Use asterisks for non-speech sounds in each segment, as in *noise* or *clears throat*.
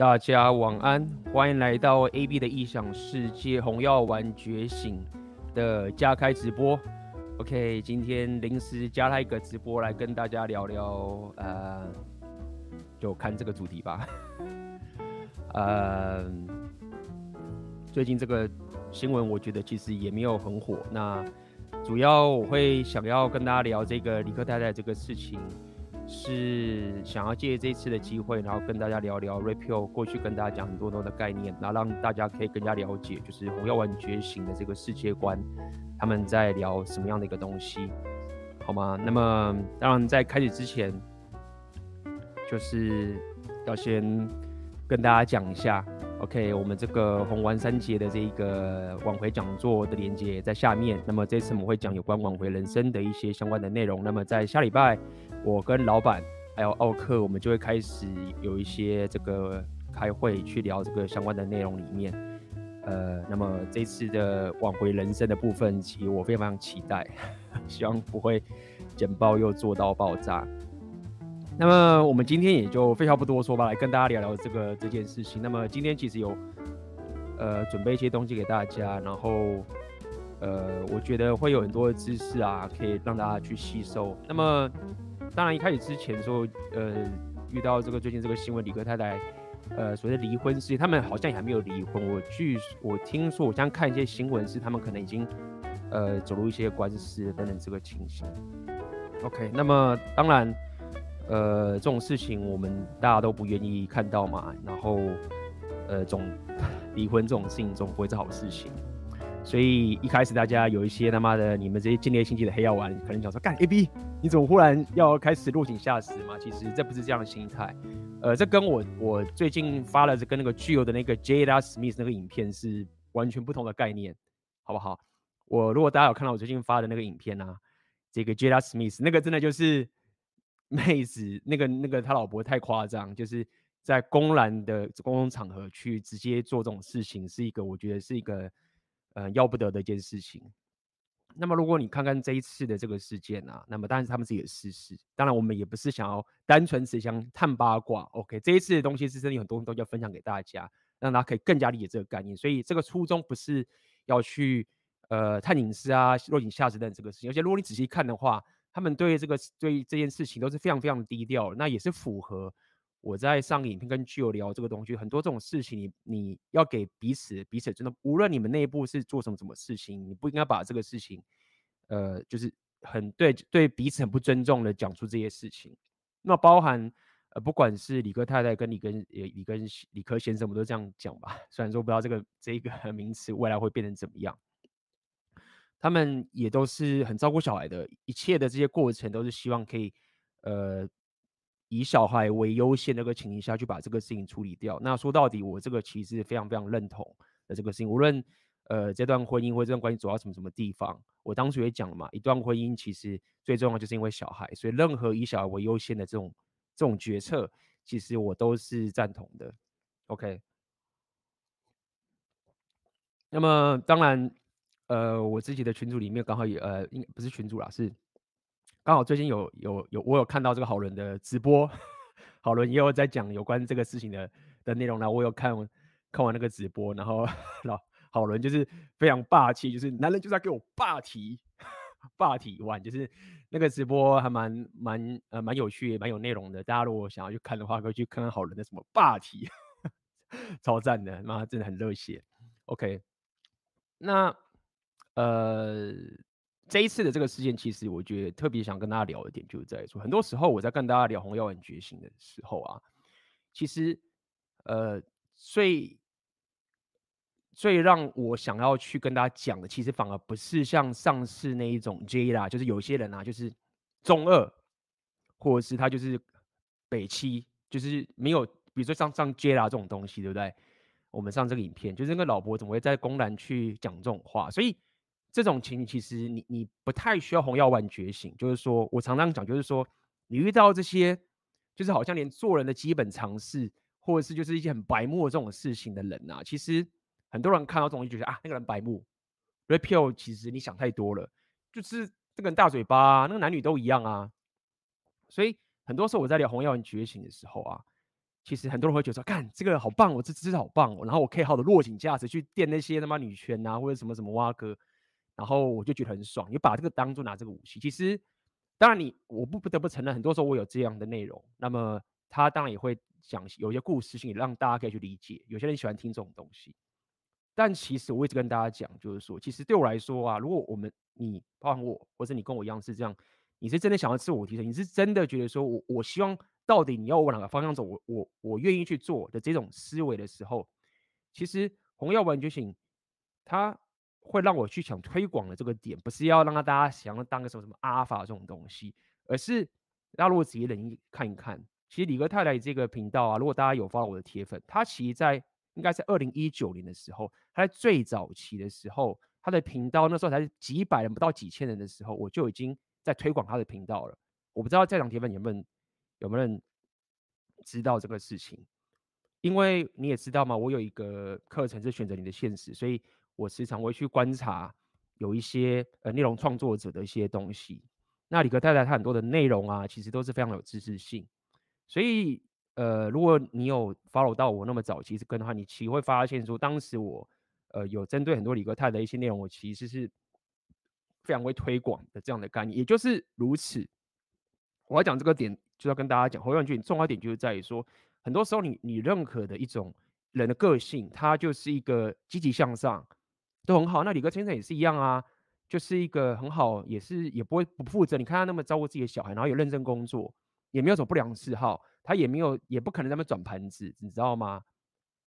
大家晚安，欢迎来到 AB 的异想世界红药丸觉醒的加开直播。OK，今天临时加了一个直播来跟大家聊聊，呃，就看这个主题吧。*laughs* 呃，最近这个新闻我觉得其实也没有很火。那主要我会想要跟大家聊这个李克太太这个事情。是想要借这次的机会，然后跟大家聊聊 Rapio 过去跟大家讲很多多的概念，然后让大家可以更加了解，就是红药丸觉醒的这个世界观，他们在聊什么样的一个东西，好吗？那么当然在开始之前，就是要先跟大家讲一下，OK，我们这个红丸三节的这个挽回讲座的连接在下面。那么这次我们会讲有关挽回人生的一些相关的内容。那么在下礼拜。我跟老板还有奥克，我们就会开始有一些这个开会去聊这个相关的内容里面。呃，那么这次的挽回人生的部分，其实我非常期待，*laughs* 希望不会简报又做到爆炸。那么我们今天也就废话不多说吧，来跟大家聊聊这个这件事情。那么今天其实有呃准备一些东西给大家，然后呃我觉得会有很多的知识啊，可以让大家去吸收。那么当然，一开始之前说，呃，遇到这个最近这个新闻，李哥太太，呃，所谓离婚事件，他们好像也还没有离婚。我据我听说，我将看一些新闻，是他们可能已经，呃，走入一些官司等等这个情形。OK，那么当然，呃，这种事情我们大家都不愿意看到嘛。然后，呃，总 *laughs* 离婚这种事情总不会是好事情。所以一开始大家有一些他妈的你们这些见猎心机的黑药丸，可能想说干 AB，你怎么忽然要开始落井下石嘛？其实这不是这样的心态，呃，这跟我我最近发了这跟那个具有的那个 Jada Smith 那个影片是完全不同的概念，好不好？我如果大家有看到我最近发的那个影片啊，这个 Jada Smith 那个真的就是妹子，那个那个他老婆太夸张，就是在公然的公共场合去直接做这种事情，是一个我觉得是一个。呃，要不得的一件事情。那么，如果你看看这一次的这个事件啊，那么当然是他们自己的私事。当然，我们也不是想要单纯只想探八卦。OK，这一次的东西是真的有很多东西要分享给大家，让大家可以更加理解这个概念。所以，这个初衷不是要去呃探隐私啊、落井下石等这个事情。而且，如果你仔细看的话，他们对这个对这件事情都是非常非常低调，那也是符合。我在上影片跟具有聊这个东西，很多这种事情你，你要给彼此彼此真的，无论你们内部是做什么什么事情，你不应该把这个事情，呃，就是很对对彼此很不尊重的讲出这些事情。那包含呃，不管是李哥太太跟你跟呃理跟理科先生，我们都这样讲吧。*laughs* 虽然说不知道这个这个名词未来会变成怎么样，他们也都是很照顾小孩的，一切的这些过程都是希望可以呃。以小孩为优先的一个情形下去把这个事情处理掉。那说到底，我这个其实非常非常认同的这个事情。无论呃这段婚姻或这段关系走到什么什么地方，我当初也讲了嘛，一段婚姻其实最重要就是因为小孩，所以任何以小孩为优先的这种这种决策，其实我都是赞同的。OK。那么当然，呃，我自己的群组里面刚好也呃，应不是群组啦，是。刚好最近有有有我有看到这个好人的直播，好人也有在讲有关这个事情的的内容呢。我有看看完那个直播，然后老好人就是非常霸气，就是男人就是要给我霸体霸体完，就是那个直播还蛮蛮呃蛮有趣，蛮有内容的。大家如果想要去看的话，可以去看看好人的什么霸体，*laughs* 超赞的，妈真的很热血。OK，那呃。这一次的这个事件，其实我觉得特别想跟大家聊的点，就是在说，很多时候我在跟大家聊红药丸觉醒的时候啊，其实呃最最让我想要去跟大家讲的，其实反而不是像上次那一种 J 啦，就是有些人啊，就是中二，或者是他就是北七，就是没有，比如说像上 J 啦这种东西，对不对？我们上这个影片，就是那个老婆怎么会在公然去讲这种话，所以。这种情其实你你不太需要红药丸觉醒，就是说我常常讲，就是说你遇到这些，就是好像连做人的基本常识，或者是就是一些很白目这种事情的人啊，其实很多人看到这种就觉得啊，那个人白目。Red Pill 其实你想太多了，就是这个人大嘴巴，那个男女都一样啊。所以很多时候我在聊红药丸觉醒的时候啊，其实很多人会觉得说，干这个好棒，我这姿势好棒哦，然后我可以好的落井下石去电那些他妈女权啊，或者什么什么蛙哥，然后我就觉得很爽，你把这个当做拿这个武器。其实，当然你我不不得不承认，很多时候我有这样的内容，那么他当然也会讲有一些故事性，让大家可以去理解。有些人喜欢听这种东西，但其实我一直跟大家讲，就是说，其实对我来说啊，如果我们你包含我，或者你跟我一样是这样，你是真的想要自我提升，你是真的觉得说我我希望。到底你要往哪个方向走？我我我愿意去做的这种思维的时候，其实红药丸觉醒，它会让我去想推广的这个点，不是要让大家想要当个什么什么阿法这种东西，而是大家如果仔细冷看一看，其实李哥太太这个频道啊，如果大家有 follow 我的铁粉，他其实在应该在二零一九年的时候，他在最早期的时候，他的频道那时候才是几百人不到几千人的时候，我就已经在推广他的频道了。我不知道在场铁粉有没有。有没有人知道这个事情？因为你也知道嘛，我有一个课程是选择你的现实，所以我时常会去观察有一些呃内容创作者的一些东西。那理科太太她很多的内容啊，其实都是非常有知识性。所以呃，如果你有 follow 到我那么早期是跟的话，你其实会发现说，当时我呃有针对很多理科太太的一些内容，我其实是非常会推广的这样的概念，也就是如此。我要讲这个点。就要跟大家讲，侯永俊重要点就是在于说，很多时候你你认可的一种人的个性，他就是一个积极向上，都很好。那理科先生也是一样啊，就是一个很好，也是也不会不负责。你看他那么照顾自己的小孩，然后也认真工作，也没有什么不良嗜好，他也没有也不可能那么转盘子，你知道吗？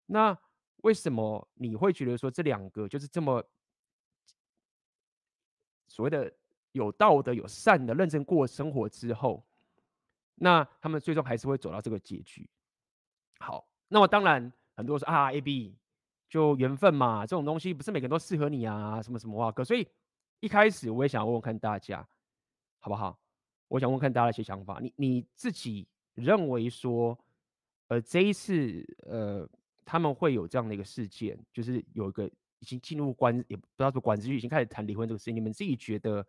那为什么你会觉得说这两个就是这么所谓的有道德、有善的认真过生活之后？那他们最终还是会走到这个结局。好，那么当然很多人说啊，A B 就缘分嘛，这种东西不是每个人都适合你啊，什么什么哇可。所以一开始我也想问问看大家，好不好？我想问看大家一些想法。你你自己认为说，呃，这一次呃，他们会有这样的一个事件，就是有一个已经进入关，也不知道说管子局已经开始谈离婚这个事情，你们自己觉得？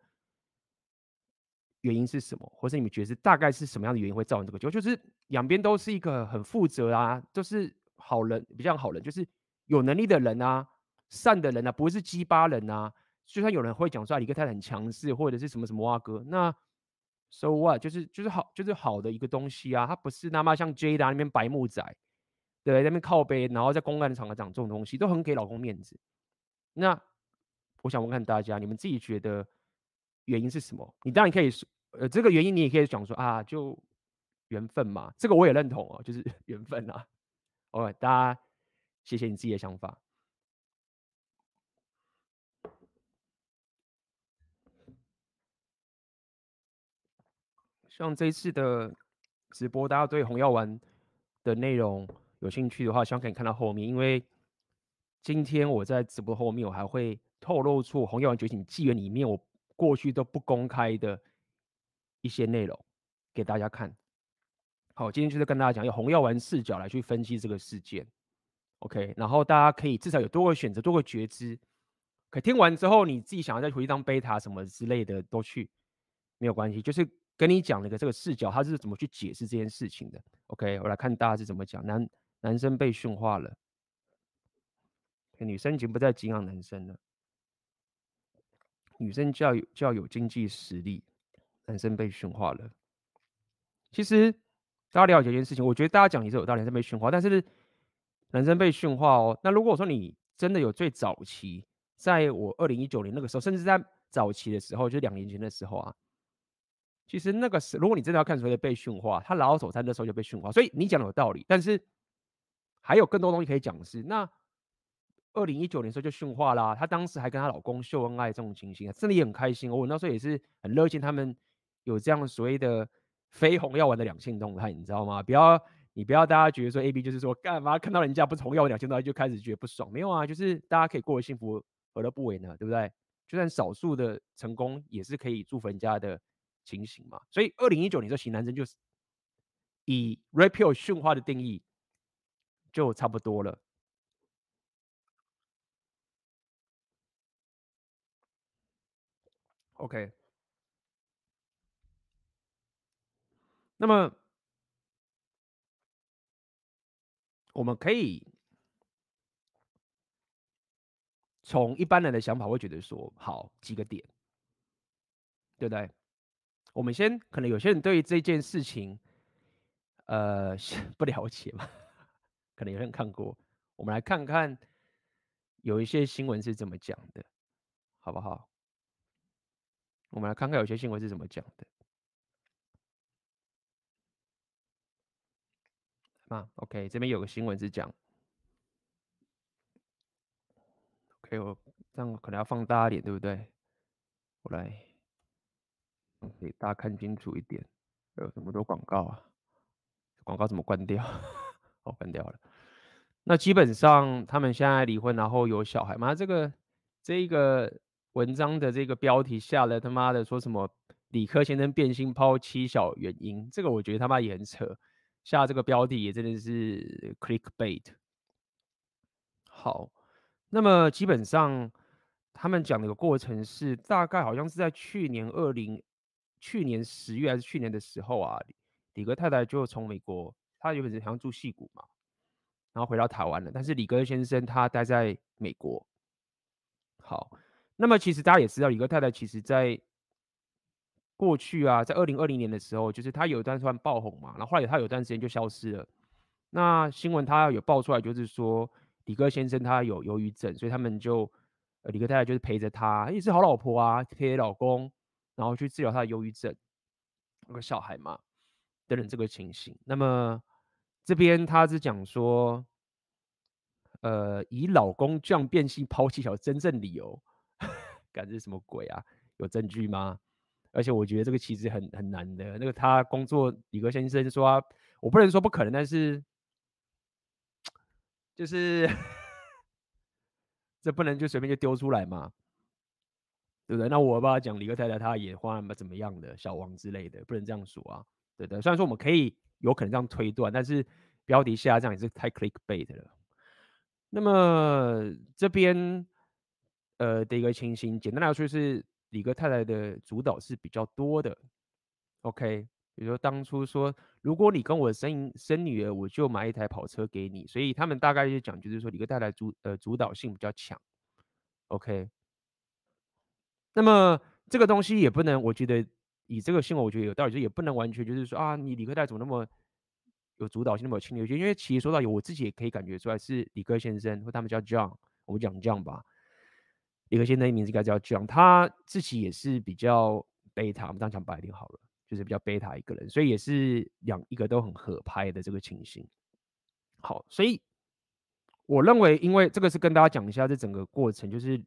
原因是什么？或是你们觉得是大概是什么样的原因会造成这个结果？就是两边都是一个很负责啊，都是好人，比较好人，就是有能力的人啊，善的人啊，不会是鸡巴人啊。就算有人会讲说李克泰很强势，或者是什么什么哇哥，那 so what？就是就是好，就是好的一个东西啊。他不是他妈像 J 达那边白木仔，对，那边靠背，然后在公开的场合讲这种东西，都很给老公面子。那我想问看大家，你们自己觉得原因是什么？你当然可以说。呃，这个原因你也可以讲说啊，就缘分嘛，这个我也认同哦，就是 *laughs* 缘分啊。OK，大家谢谢你自己的想法。像这一次的直播，大家对红药丸的内容有兴趣的话，希望可以看到后面，因为今天我在直播后面，我还会透露出红药丸觉醒纪元里面我过去都不公开的。一些内容给大家看。好，今天就是跟大家讲，用红药丸视角来去分析这个事件。OK，然后大家可以至少有多个选择，多个觉知。可听完之后，你自己想要再回去当贝塔什么之类的都去，没有关系。就是跟你讲那个这个视角，他是怎么去解释这件事情的。OK，我来看大家是怎么讲。男男生被驯化了，女生已经不再敬仰男生了，女生就要有就要有经济实力。男生被驯化了，其实大家了解一件事情，我觉得大家讲也是有道理，男生被驯化，但是男生被驯化哦。那如果说你真的有最早期，在我二零一九年那个时候，甚至在早期的时候，就两年前的时候啊，其实那个时，如果你真的要看所谓的被驯化，他老手在那时候就被驯化，所以你讲的有道理，但是还有更多东西可以讲的是那。二零一九年的时候就驯化啦，她当时还跟她老公秀恩爱这种情形啊，真的也很开心哦。我那时候也是很热心，他们。有这样所谓的非红药丸的两性动态，你知道吗？不要你不要大家觉得说 A B 就是说干嘛看到人家不是红药丸两千多就开始觉得不爽，没有啊，就是大家可以过得幸福，何乐不为呢？对不对？就算少数的成功，也是可以祝福人家的情形嘛。所以二零一九年这型男生就是以 Red Pill 驯化的定义就差不多了。OK。那么，我们可以从一般人的想法会觉得说，好几个点，对不对？我们先可能有些人对于这件事情，呃，*laughs* 不了解嘛，可能有人看过。我们来看看有一些新闻是怎么讲的，好不好？我们来看看有些新闻是怎么讲的。啊，OK，这边有个新闻是讲，OK，我这样可能要放大一点，对不对？我来给大家看清楚一点。有这么多广告啊？广告怎么关掉？*laughs* 哦，关掉了。那基本上他们现在离婚，然后有小孩嘛？这个这个文章的这个标题下了他妈的说什么？理科先生变心抛妻小原因，这个我觉得他妈也很扯。下这个标题也真的是 clickbait。好，那么基本上他们讲的一个过程是，大概好像是在去年二零，去年十月还是去年的时候啊，李哥太太就从美国，他原本是好像住矽谷嘛。然后回到台湾了，但是李哥先生他待在美国。好，那么其实大家也知道，李哥太太其实在过去啊，在二零二零年的时候，就是他有一段算爆红嘛，然后后来他有段时间就消失了。那新闻他有爆出来，就是说李哥先生他有忧郁症，所以他们就呃李哥太太就是陪着他，也是好老婆啊，陪老公，然后去治疗他的忧郁症，有个小孩嘛，等等这个情形。那么。这边他是讲说，呃，以老公这样变性抛弃小真正理由，*laughs* 感觉什么鬼啊？有证据吗？而且我觉得这个其实很很难的。那个他工作，李哥先生说、啊，我不能说不可能，但是就是这不能就随便就丢出来嘛，对不对？那我爸讲李哥太太，他也换怎么样的小王之类的，不能这样说啊，对的。虽然说我们可以。有可能这样推断，但是标题下这样也是太 clickbait 了。那么这边呃的一个情形，简单来说就是李哥太太的主导是比较多的。OK，比如说当初说，如果你跟我生生女儿，我就买一台跑车给你。所以他们大概就讲，就是说李哥太太主呃主导性比较强。OK，那么这个东西也不能，我觉得。以这个新闻，我觉得有道理，就也不能完全就是说啊，你李哥太太怎么那么有主导性，那么有侵略性？因为其实说到有，我自己也可以感觉出来，是李哥先生或他们叫 John，我们讲 John 吧。李哥先生的名字应该叫 John，他自己也是比较贝塔，我们这样讲白一点好了，就是比较贝塔一个人，所以也是两一个都很合拍的这个情形。好，所以我认为，因为这个是跟大家讲一下这整个过程，就是。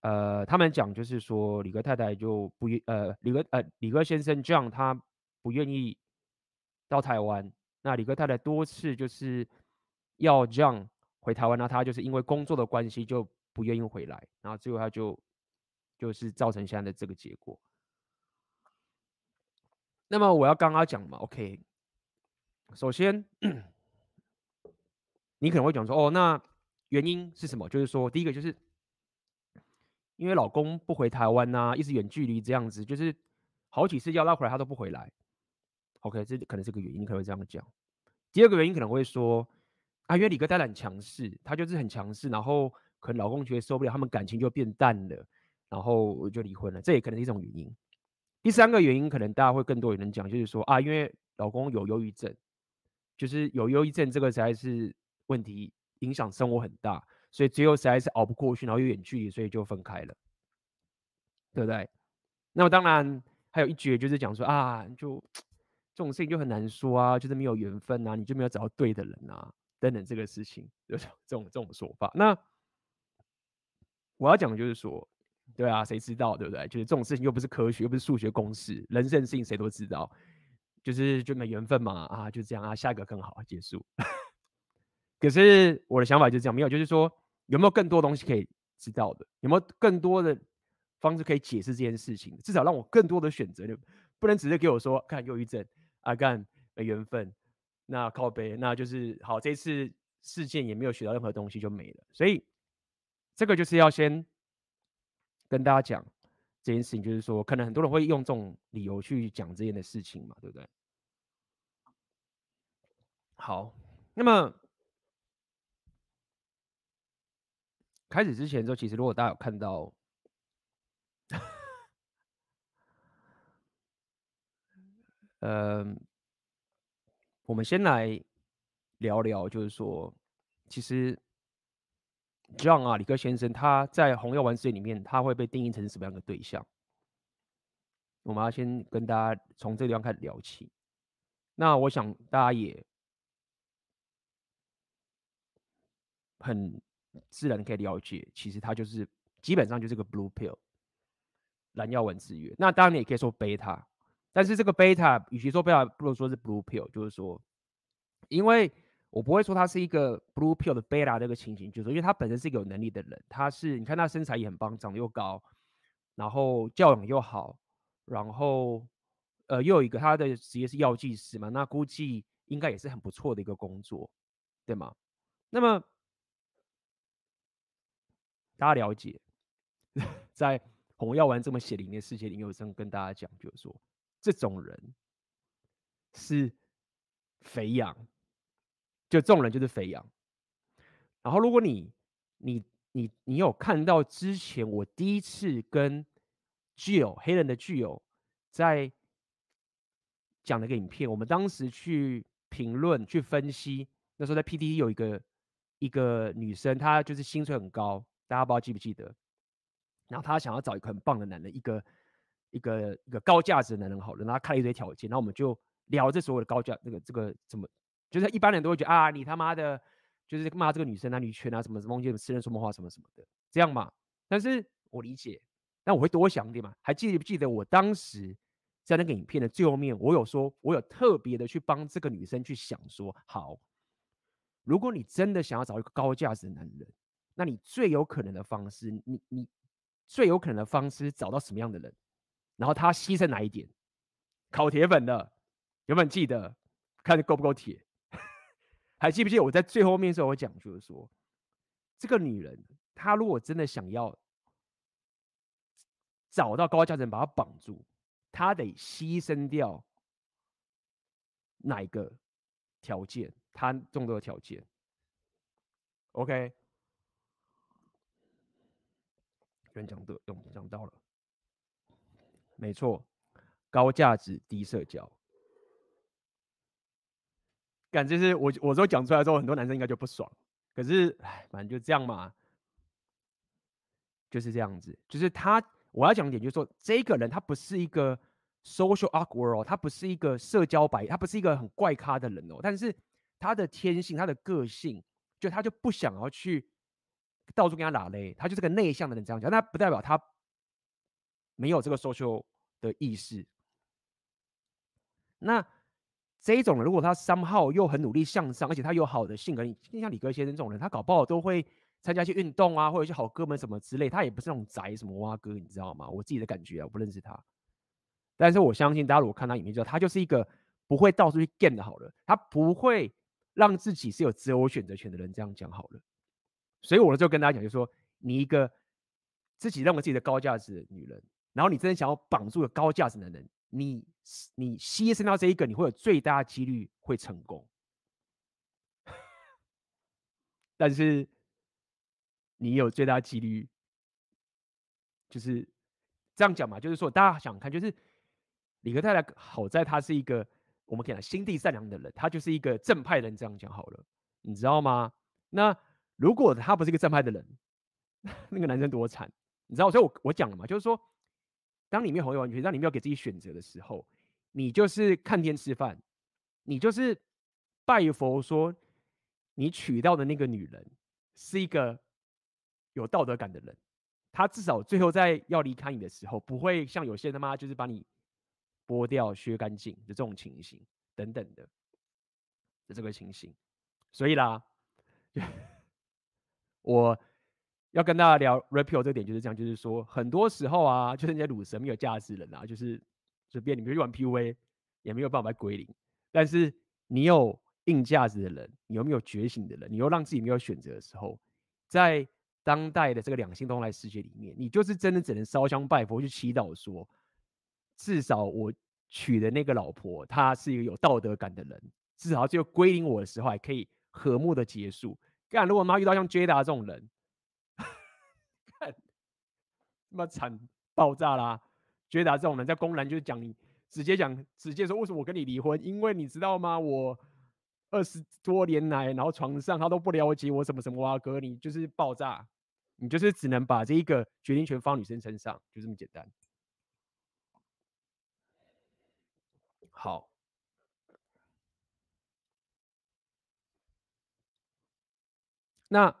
呃，他们讲就是说，李哥太太就不愿呃，李哥呃，李哥先生这样，他不愿意到台湾。那李哥太太多次就是要 John 回台湾，那他就是因为工作的关系就不愿意回来，然后最后他就就是造成现在的这个结果。那么我要刚刚讲嘛，OK，首先你可能会讲说，哦，那原因是什么？就是说，第一个就是。因为老公不回台湾呐、啊，一直远距离这样子，就是好几次要他回来，他都不回来。OK，这可能是个原因，可能会这样讲。第二个原因可能会说，啊，因为李哥太太很强势，他就是很强势，然后可能老公觉得受不了，他们感情就变淡了，然后就离婚了，这也可能是一种原因。第三个原因可能大家会更多有人讲，就是说啊，因为老公有忧郁症，就是有忧郁症这个才是问题，影响生活很大。所以最后实在是熬不过去，然后又远距离，所以就分开了，对不对？那么当然还有一绝，就是讲说啊，就这种事情就很难说啊，就是没有缘分啊，你就没有找到对的人啊，等等这个事情，就 *laughs* 这种这种说法。那我要讲的就是说，对啊，谁知道对不对？就是这种事情又不是科学，又不是数学公式，人生的事情谁都知道，就是就没缘分嘛啊，就这样啊，下一个更好结束。*laughs* 可是我的想法就是这样，没有，就是说。有没有更多东西可以知道的？有没有更多的方式可以解释这件事情？至少让我更多的选择，就不能只是给我说看忧郁症啊，干没缘分，那靠北，那就是好。这次事件也没有学到任何东西就没了，所以这个就是要先跟大家讲这件事情就是说可能很多人会用这种理由去讲这件的事情嘛对不对？好那么开始之前就其实如果大家有看到嗯我们先来聊聊就是说其实 John 啊，李克先生，他在红药丸事件里面，他会被定义成什么样的对象？我们要先跟大家从这个地方开始聊起。那我想大家也很自然可以了解，其实他就是基本上就是个 blue pill 蓝药丸制约。那当然你也可以说 beta，但是这个 beta 与其说 beta，不如说是 blue pill，就是说，因为我不会说他是一个 blue pill 的 beta 这个情形，就是说因为他本身是一个有能力的人，他是你看他身材也很棒，长得又高，然后教养又好，然后。呃，又有一个他的职业是药剂师嘛，那估计应该也是很不错的一个工作，对吗？那么大家了解，*laughs* 在红药丸这么血淋淋的世界里，有这样跟大家讲，就是说这种人是肥羊，就这种人就是肥羊。然后，如果你你你你有看到之前我第一次跟具有黑人的具有在。讲了个影片，我们当时去评论、去分析。那时候在 PTT 有一个一个女生，她就是薪水很高，大家不知道记不记得？然后她想要找一个很棒的男人，一个一个一个高价值的男人，好了，然后她开了一堆条件。然后我们就聊这所有的高价，那个这个怎么，就是一般人都会觉得啊，你他妈的，就是骂这个女生啊、女权啊什么什么东西，私人说梦话什么什么的，这样嘛。但是我理解，但我会多想点嘛。还记不记得我当时？在那个影片的最后面，我有说，我有特别的去帮这个女生去想说，好，如果你真的想要找一个高价值的男人，那你最有可能的方式，你你最有可能的方式找到什么样的人？然后他牺牲哪一点？烤铁粉的，有没有记得？看够不够铁？还记不记得我在最后面时候我讲，就是说，这个女人她如果真的想要找到高价值人，把她绑住。她得牺牲掉哪一个条件？他众多的条件，OK？有人讲的，有讲到了，没错，高价值低社交。感觉是我我说讲出来之后，很多男生应该就不爽。可是，哎，反正就这样嘛，就是这样子，就是他。我要讲一点，就是说，这个人他不是一个 social awkward 哦，他不是一个社交白，他不是一个很怪咖的人哦。但是他的天性，他的个性，就他就不想要去到处跟他拉勒，他就是个内向的人这样讲。那不代表他没有这个 social 的意识。那这一种人，如果他三号又很努力向上，而且他有好的性格，你像李哥先生这种人，他搞不好都会。参加一些运动啊，或者一些好哥们什么之类，他也不是那种宅什么蛙哥，你知道吗？我自己的感觉啊，我不认识他，但是我相信大家如果看他影片，知道他就是一个不会到处去 game 的好了，他不会让自己是有自由选择权的人。这样讲好了，所以我就跟大家讲，就是说你一个自己认为自己的高价值的女人，然后你真的想要绑住个高价值的男人，你你牺牲掉这一个，你会有最大几率会成功，但是。你有最大几率，就是这样讲嘛？就是说，大家想看，就是李克太太好在他是一个我们讲心地善良的人，他就是一个正派人。这样讲好了，你知道吗？那如果他不是一个正派的人，*laughs* 那个男生多惨，你知道？所以我我讲了嘛，就是说，当你没有红药丸，当你没有给自己选择的时候，你就是看天吃饭，你就是拜佛说，你娶到的那个女人是一个。有道德感的人，他至少最后在要离开你的时候，不会像有些他妈就是把你剥掉、削干净的这种情形等等的的这个情形。所以啦，*laughs* 我要跟大家聊 repeal 这点就是这样，就是说很多时候啊，就是那些鲁蛇没有价值的人啊，就是随便你们去玩 PUA 也没有办法归零。但是你有硬价值的人，你有没有觉醒的人，你又让自己没有选择的时候，在当代的这个两性动态世界里面，你就是真的只能烧香拜佛去祈祷说，至少我娶的那个老婆，她是一个有道德感的人，至少只有归零我的时候还可以和睦的结束。干，如果妈遇到像 Jada 这种人，那么惨爆炸啦。觉得这种人在公然就是讲你，直接讲，直接说为什么我跟你离婚？因为你知道吗？我二十多年来，然后床上他都不了解我什么什么啊，哥，你就是爆炸，你就是只能把这一个决定权放女生身上，就这么简单。好，那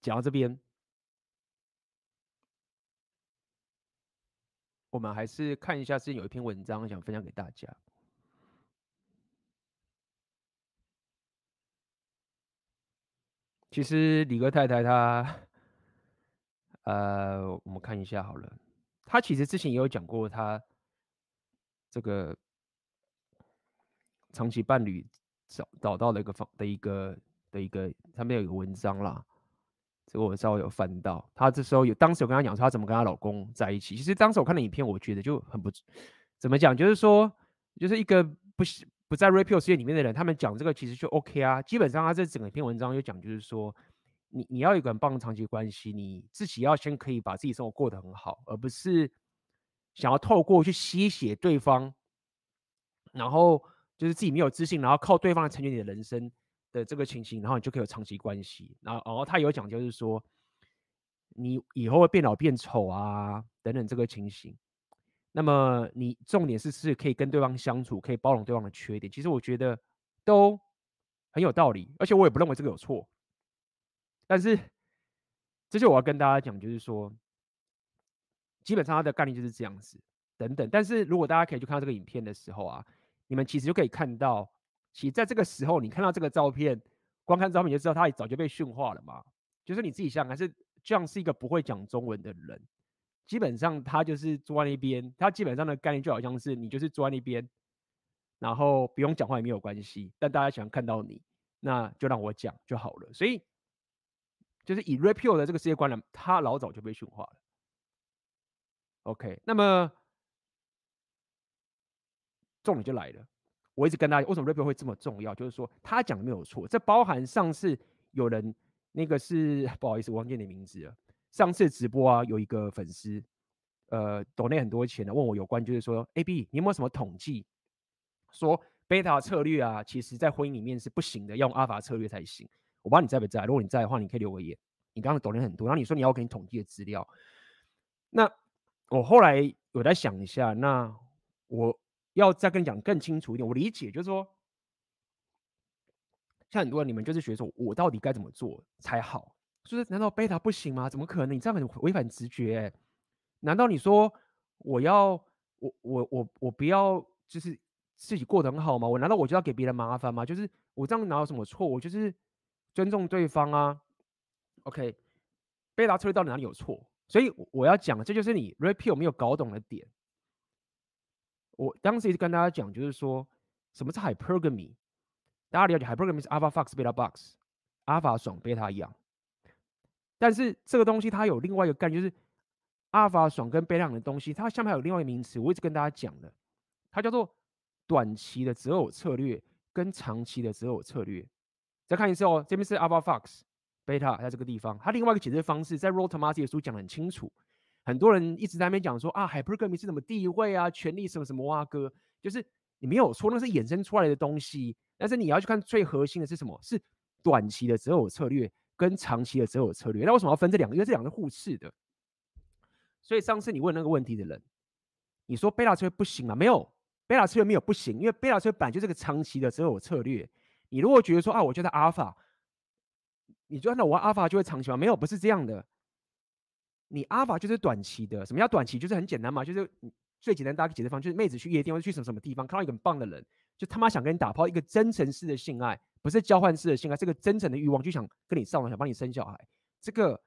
讲到这边，我们还是看一下，之前有一篇文章想分享给大家。其实李哥太太她，呃，我们看一下好了，她其实之前也有讲过，她这个。长期伴侣找找到了一个方的一个的一个，上面有一个文章啦，这个我稍微有翻到。她这时候有当时有跟她讲说，她怎么跟她老公在一起。其实当时我看了影片，我觉得就很不怎么讲，就是说，就是一个不不在 rapio 世界里面的人，他们讲这个其实就 OK 啊。基本上他这整篇文章就讲，就是说，你你要有一个很棒的长期关系，你自己要先可以把自己生活过得很好，而不是想要透过去吸血对方，然后。就是自己没有自信，然后靠对方来成全你的人生的这个情形，然后你就可以有长期关系。然后，然后他有讲，就是说你以后会变老变丑啊，等等这个情形。那么你重点是是可以跟对方相处，可以包容对方的缺点。其实我觉得都很有道理，而且我也不认为这个有错。但是，这就我要跟大家讲，就是说，基本上他的概念就是这样子，等等。但是如果大家可以去看到这个影片的时候啊。你们其实就可以看到，其实在这个时候，你看到这个照片，光看照片就知道他早就被驯化了嘛。就是你自己想，还是这样是一个不会讲中文的人，基本上他就是坐在那边，他基本上的概念就好像是你就是坐在那边，然后不用讲话也没有关系，但大家想看到你，那就让我讲就好了。所以，就是以 Red Pill 的这个世界观呢，他老早就被驯化了。OK，那么。重点就来了，我一直跟大家，为什么 Red Pill 会这么重要？就是说他讲的没有错，这包含上次有人那个是不好意思，我忘记你名字了。上次直播啊，有一个粉丝，呃，donate 很多钱的，问我有关，就是说，AB 你有没有什么统计，说贝塔策略啊，其实在婚姻里面是不行的，要用阿法策略才行。我不知道你在不在，如果你在的话，你可以留个言。你刚刚 donate 很多，然后你说你要给你统计的资料，那我后来有在想一下，那我。要再跟你讲更清楚一点，我理解就是说，像很多人你们就是学说，我到底该怎么做才好？就是难道贝塔不行吗？怎么可能？你这样很违反直觉欸。难道你说我要我我我我不要就是自己过得很好吗？我难道我就要给别人麻烦吗？就是我这样哪有什么错？我就是尊重对方啊。OK，贝塔策略到底哪里有错？所以我要讲，这就是你 Red Pill 没有搞懂的点。我当时一直跟大家讲，就是说什么是 hypergamy，大家了解 hypergamy 是 alpha fox beta box，阿法爽贝塔阳。但是这个东西它有另外一个概念，就是阿法爽跟贝塔阳的东西，它下面还有另外一个名词，我一直跟大家讲的，它叫做短期的择偶策略跟长期的择偶策略。再看一次哦，这边是 alpha fox beta 在这个地方，它另外一个解释方式在 Rollo Tomassi 的书讲得很清楚。很多人一直在那边讲说啊，hypergamy 是什么地位啊、权力什么什么哇哥，就是你没有错，那是衍生出来的东西。但是你要去看最核心的是什么？是短期的择偶策略跟长期的择偶策略。那为什么要分这两个？因为这两个互斥的。所以上次你问那个问题的人，你说贝塔策略不行吗？没有，贝塔策略没有不行，因为贝塔策略本来就是个长期的择偶策略。你如果觉得说啊，我觉得阿尔法，你觉得那我阿尔法就会长期吗？没有，不是这样的。你阿法就是短期的，什么叫短期？就是很简单嘛，就是最简单大家解释方就是妹子去夜店或者去什么什么地方，看到一个很棒的人，就他妈想跟你打炮，一个真诚式的性爱，不是交换式的性爱，这个真诚的欲望就想跟你上床，想帮你生小孩。这个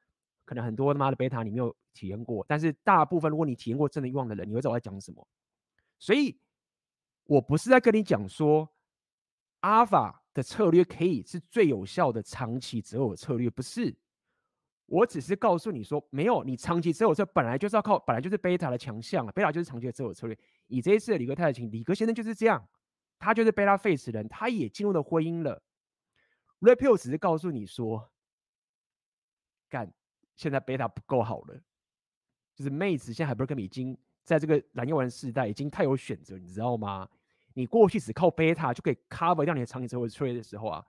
可能很多他妈的贝塔你没有体验过，但是大部分如果你体验过真的欲望的人，你会知道我在讲什么。所以我不是在跟你讲说阿法的策略可以是最有效的长期择偶策略，不是。我只是告诉你说，没有，你长期持有策本来就是要靠，本来就是贝塔的强项啊，贝塔就是长期的持有策略。以这一次的李哥太太情，李哥先生就是这样，他就是贝塔 face 人，他也进入了婚姻了。Repeal 只是告诉你说，干，现在贝塔不够好了，就是妹子现在还不是跟已经在这个蓝药丸时代已经太有选择，你知道吗？你过去只靠贝塔就可以 cover 掉你的长期持有策略的时候啊，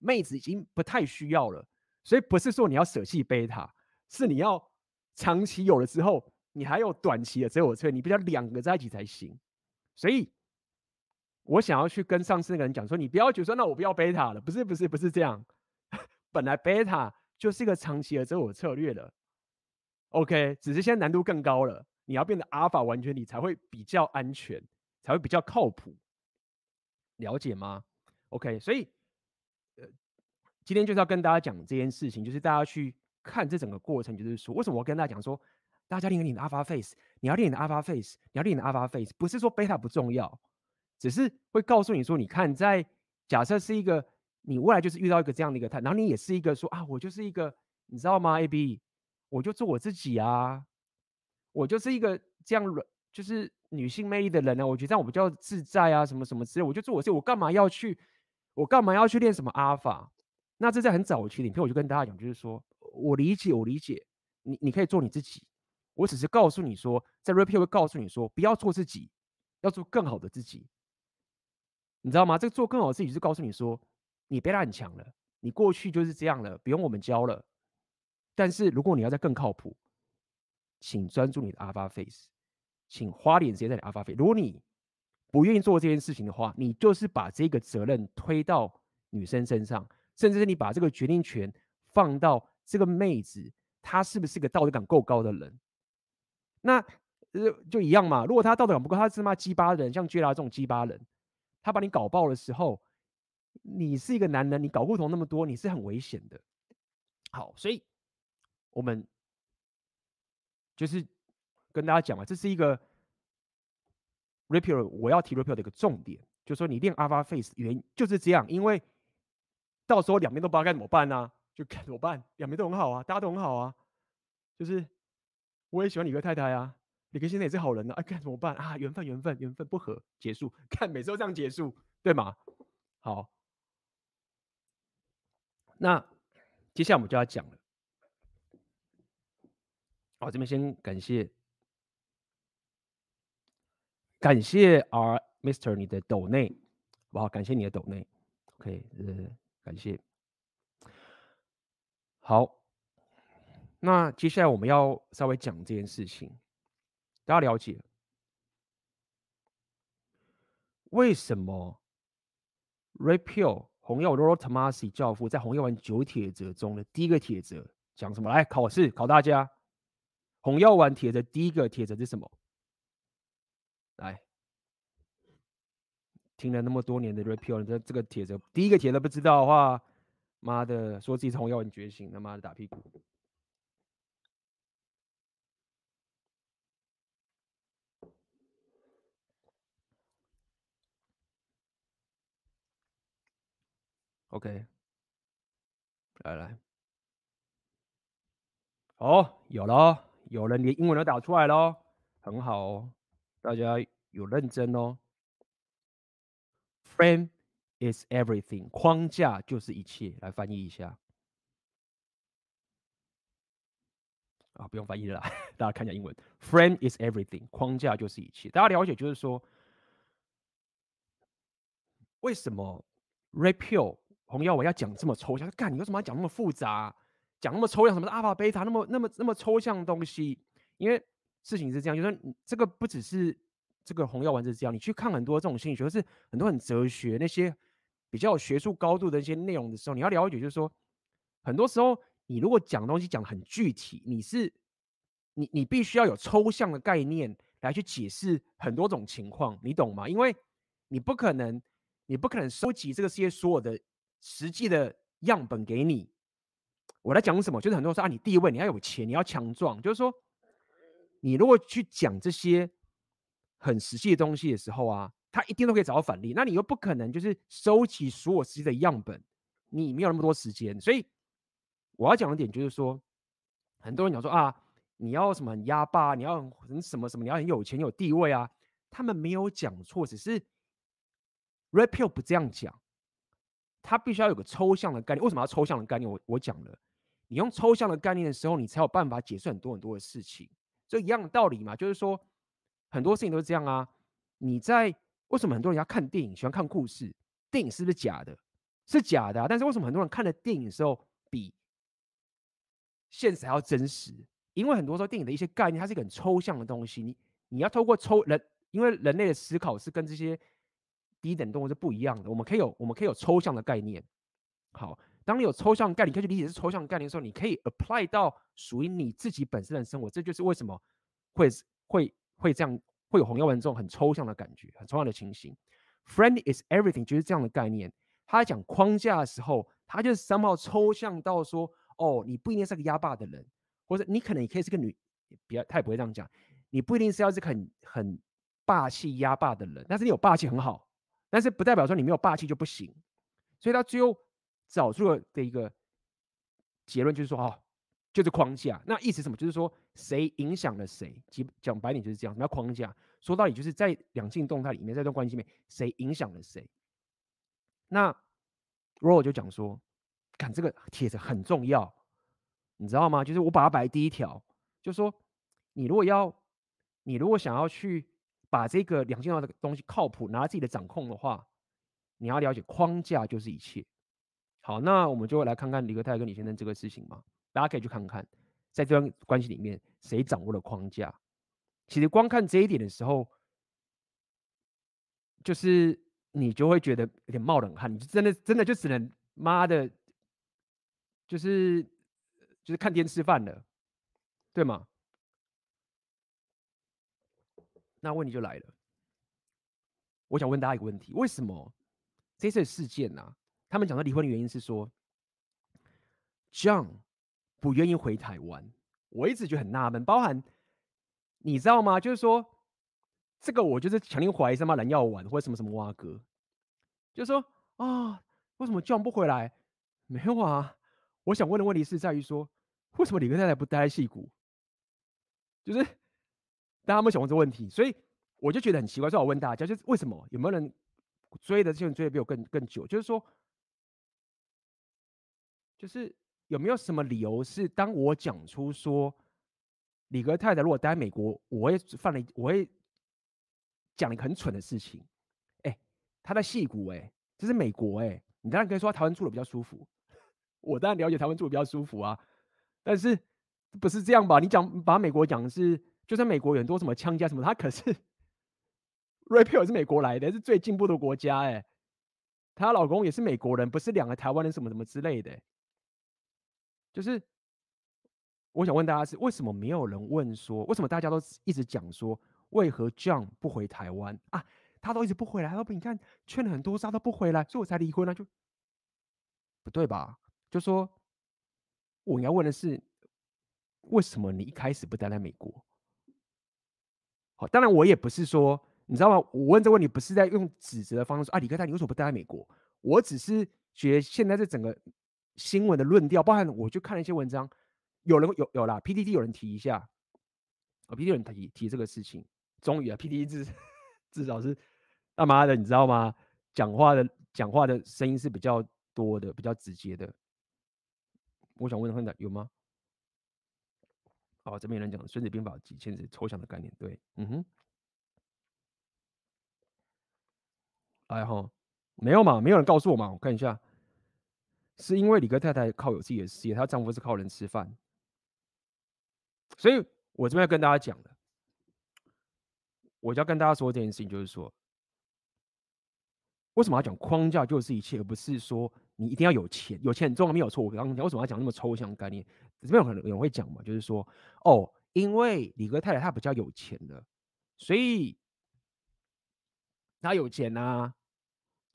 妹子已经不太需要了。所以不是说你要舍弃贝塔是你要长期有了之后，你还有短期的择偶策略，你必须要两个在一起才行。所以，我想要去跟上次那个人讲说，你不要觉得说，那我不要贝塔了，不是不是不是这样，*laughs* 本来贝塔就是一个长期的择偶策略了。OK，只是现在难度更高了，你要变得阿尔法完全体才会比较安全，才会比较靠谱，了解吗？OK，所以，今天就是要跟大家讲这件事情，就是大家去看这整个过程，就是说，为什么我跟大家讲说，大家练你的 alpha face，你要练你的 alpha face，你要练你的 alpha face，不是说 beta 不重要，只是会告诉你说，你看，在假设是一个你未来就是遇到一个这样的一个态，然后你也是一个说啊，我就是一个，你知道吗？AB。我就做我自己啊，我就是一个这样就是女性魅力的人呢、啊。我觉得这样我比较自在啊，什么什么之类。我就做我自己，我干嘛要去？我干嘛要去练什么阿法？那这在很早期的影片，我就跟大家讲，就是说我理解，我理解你，你可以做你自己。我只是告诉你说，在 Repeal 会告诉你说，不要做自己，要做更好的自己。你知道吗？这个做更好的自己，是告诉你说，你别来很强了，你过去就是这样了，不用我们教了。但是如果你要再更靠谱，请专注你的 Alpha Face，请花点时间在你 Alpha Face。如果你不愿意做这件事情的话，你就是把这个责任推到女生身上，甚至是你把这个决定权放到这个妹子，她是不是个道德感够高的人？那呃就一样嘛。如果她道德感不够，她是骂鸡巴人，像杰拉这种鸡巴人，他把你搞爆的时候，你是一个男人，你搞不同那么多，你是很危险的。好，所以。我们就是跟大家讲嘛，这是一个 Repeal，我要提 Repeal 的一个重点，就是说你练 Alpha Face 原因就是这样，因为到时候两边都不知道该怎么办呢、啊？就该怎么办？两边都很好啊，大家都很好啊，就是我也喜欢李哥太太啊，李哥现在也是好人呢、啊，哎，该怎么办啊？缘分，缘分，缘分不合，结束，看每次都这样结束，对吗？好，那接下来我们就要讲了。好，这边先感谢，感谢 R Mister 你的抖内，好不好？感谢你的抖内，OK，呃，感谢。好，那接下来我们要稍微讲这件事情，大家了解为什么 Repeal 红药 Rollo Tomassi 教父在红药丸九铁则中的第一个铁则讲什么？来考试考大家。红药丸铁则第一个铁则是什么？来，听了那么多年的 Repeal，这这个帖子第一个帖子不知道的话，妈的，说自己是红药丸觉醒，他妈的打屁股。OK，来来，哦，有了。有人连英文都打出来喽，很好哦，大家有认真哦。Frame is everything，框架就是一切。来翻译一下啊，不用翻译了，*laughs* 大家看一下英文。Frame is everything，框架就是一切。大家了解，就是说，为什么 Repeal 红药丸要讲这么抽象？干，你为什么要讲那么复杂？讲那么抽象，什么是阿法贝塔，那么那么那么抽象的东西？因为事情是这样，就是这个不只是这个红药丸是这样，你去看很多这种心理学，是很多很哲学那些比较有学术高度的一些内容的时候，你要了解，就是说很多时候你如果讲东西讲的很具体，你是你你必须要有抽象的概念来去解释很多种情况，你懂吗？因为你不可能你不可能收集这个世界所有的实际的样本给你。我来讲什么？就是很多人说啊，你地位，你要有钱，你要强壮。就是说，你如果去讲这些很实际的东西的时候啊，他一定都可以找到反例。那你又不可能就是收集所有实际的样本，你没有那么多时间。所以我要讲的点就是说，很多人讲说啊，你要什么很压霸，你要很什么什么，你要很有钱有地位啊。他们没有讲错，只是 Repeal 不这样讲，他必须要有个抽象的概念。为什么要抽象的概念？我我讲了。你用抽象的概念的时候，你才有办法解释很多很多的事情。这一样的道理嘛，就是说很多事情都是这样啊。你在为什么很多人要看电影，喜欢看故事？电影是不是假的？是假的。但是为什么很多人看了电影的时候比现实还要真实？因为很多时候电影的一些概念，它是一个很抽象的东西。你你要透过抽人，因为人类的思考是跟这些低等动物是不一样的。我们可以有我们可以有抽象的概念。好，当你有抽象概念，你可以去理解是抽象概念的时候，你可以 apply 到属于你自己本身的生活。这就是为什么会会会这样。会有红药丸这种很抽象的感觉，很抽象的情形。Friend is everything，就是这样的概念。他在讲框架的时候，他就是 somehow 抽象到说，哦，你不一定是个压霸的人，或者你可能也可以是个女，不要，他也不会这样讲。你不一定是要是很很霸气压霸的人，但是你有霸气很好，但是不代表说你没有霸气就不行。所以他最后找出了的一个结论就是说，哦。就是框架，那意思什么？就是说谁影响了谁？讲白点就是这样。什么叫框架？说到底就是在两性动态里面，在这段关系里面，谁影响了谁？那 Ro 就讲说，看这个帖子很重要，你知道吗？就是我把它摆第一条，就说你如果要，你如果想要去把这个两性动态的东西靠谱拿自己的掌控的话，你要了解框架就是一切。好，那我们就来看看李克泰跟李先生这个事情嘛。大家可以去看看，在这段关系里面，谁掌握了框架？其实光看这一点的时候，就是你就会觉得有点冒冷汗，你就真的真的就只能妈的，就是就是看天吃饭了，对吗？那问题就来了，我想问大家一个问题：为什么这次事件呢、啊？他们讲到离婚的原因是说，John。不愿意回台湾，我一直就很纳闷，包含你知道吗？就是说，这个我就是强烈怀疑什么蓝药丸或者什么什么蛙哥，就是说啊，为什么叫不回来？没有啊，我想问的问题是在于说，为什么理科太太不待在戏谷？就是大家没想过这个问题？所以我就觉得很奇怪，所以我问大家，就是为什么有没有人追的这些人追的比我更更久？就是说，就是。有没有什么理由是，当我讲出说，理科太太如果待在美国，我会犯了，我会讲一个很蠢的事情？哎、他在戏骨，哎，这是美国，哎，你当然可以说台湾住的比较舒服，我当然了解台湾住的比较舒服啊，但是不是这样吧？你讲把美国讲的是，就算美国有很多什么枪架什么，他可是 *laughs* Ray Pearl 是美国来的，是最进步的国家，哎，她老公也是美国人，不是两个台湾人什么什么之类的。就是我想问大家是为什么没有人问说，为什么大家都一直讲说，为何 John 不回台湾啊？他都一直不回来，他不你看劝了很多次他都不回来，所以我才离婚了，就不对吧？就说我要问的是，为什么你一开始不待在美国？好，当然我也不是说，你知道吗？我问这个问题不是在用指责的方式啊，理科太你为什么不待在美国？我只是觉得现在这整个。新闻的论调，包含我就看了一些文章，有人有有啦，PDD 有人提一下，啊，PDD 有人提提这个事情，终于啊，PDD 至至少是他妈的，你知道吗？讲话的讲话的声音是比较多的，比较直接的。我想问问的有吗？哦，这边有人讲《孙子兵法》几千字抽象的概念，对，嗯哼，哎哈，没有嘛，没有人告诉我嘛，我看一下。是因为李哥太太靠有自己的事业，她丈夫是靠人吃饭，所以我这边要跟大家讲的，我就要跟大家说这件事情，就是说，为什么要讲框架就是一切，而不是说你一定要有钱，有钱很重要，没有错。我刚刚讲为什么要讲那么抽象的概念？这边有可能有人会讲嘛，就是说，哦，因为李哥太太她比较有钱的，所以她有钱啊。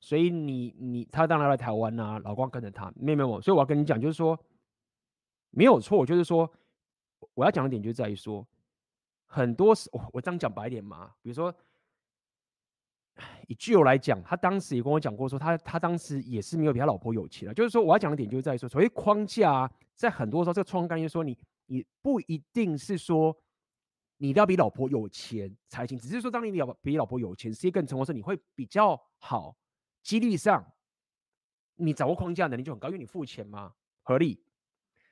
所以你你他当然来台湾啊，老光跟着他，没有没有，所以我要跟你讲，就是说没有错，就是说我要讲的点就在于说，很多时我这样讲白点嘛，比如说以具友来讲，他当时也跟我讲过说，他他当时也是没有比他老婆有钱的，就是说我要讲的点就在于说，所谓框架啊，在很多时候这个创概念说你你不一定是说你都要比老婆有钱才行，只是说当你比比老婆有钱，事业更成功时，你会比较好。几率上，你掌握框架能力就很高，因为你付钱嘛，合理。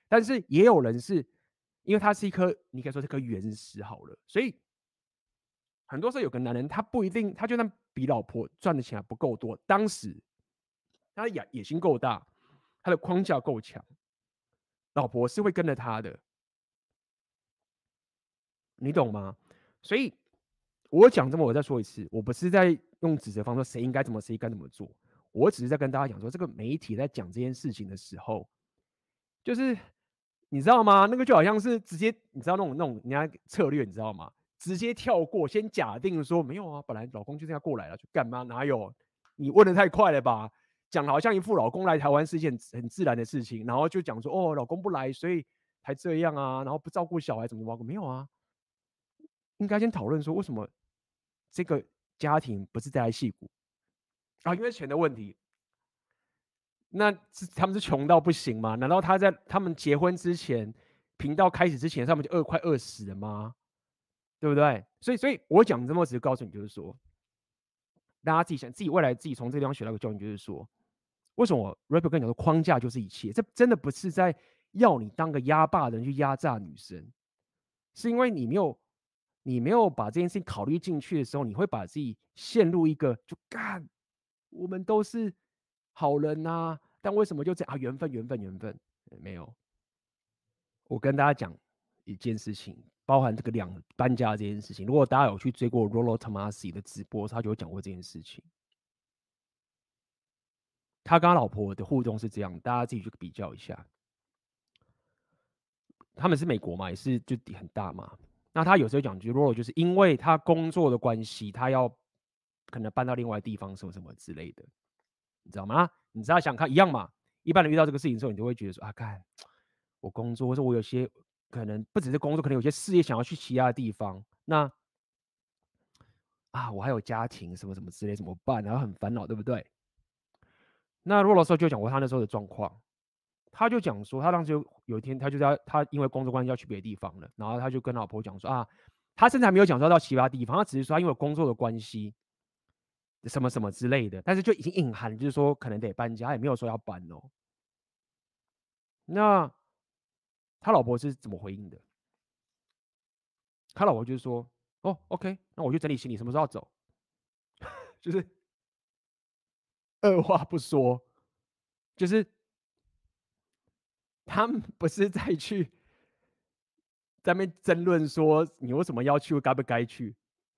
但是也有人是因为他是一颗，你可以说是颗原石好了。所以很多时候有个男人，他不一定，他就算比老婆赚的钱还不够多，当时他的野野心够大，他的框架够强，老婆是会跟着他的，你懂吗？所以我讲这么，我再说一次，我不是在用指责方说谁应该怎么，谁该怎么做。我只是在跟大家讲说，这个媒体在讲这件事情的时候，就是你知道吗？那个就好像是直接，你知道那种那种人家策略，你知道吗？直接跳过，先假定说没有啊，本来老公就这样过来了，就干嘛？哪有？你问的太快了吧？讲好像一副老公来台湾是一件很自然的事情，然后就讲说哦，老公不来，所以才这样啊，然后不照顾小孩，怎么怎么？没有啊，应该先讨论说为什么这个家庭不是在戏骨。啊，因为钱的问题，那是他们是穷到不行吗？难道他在他们结婚之前，频道开始之前，他们就饿快饿死了吗？对不对？所以，所以我讲这么，只是告诉你，就是说，大家自己想，自己未来自己从这个地方学到个教训，就是说，为什么我 rapper 跟你讲说框架就是一切？这真的不是在要你当个压霸的人去压榨女生，是因为你没有你没有把这件事情考虑进去的时候，你会把自己陷入一个就干。我们都是好人呐、但为什么就这样啊？缘分，缘分，缘分，没有。我跟大家讲一件事情，包含这个两搬家这件事情。如果大家有去追过 Rollo Tomasi 的直播，他就有讲过这件事情。他跟他老婆的互动是这样，大家自己去比较一下。他们是美国嘛，也是就很大嘛。那他有时候讲句 role，就是因为他工作的关系，他要。可能搬到另外地方，什么什么之类的，你知道吗？你知道想看一样嘛？一般人遇到这个事情的时候，你就会觉得说啊，看我工作，或者我有些可能不只是工作，可能有些事业想要去其他的地方。那啊，我还有家庭，什么什么之类，怎么办？然后很烦恼，对不对？那罗老师就讲过他那时候的状况，他就讲说，他当时有有一天，他就在他因为工作关系要去别的地方了，然后他就跟老婆讲说啊，他甚至还没有讲说到其他地方，他只是说他因为工作的关系。什么什么之类的，但是就已经隐含，就是说可能得搬家，也没有说要搬哦。那他老婆是怎么回应的？他老婆就是说：“哦，OK，那我就整理行李，什么时候走？” *laughs* 就是二话不说，就是他们不是在去在那边争论说你为什么要去，该不该去。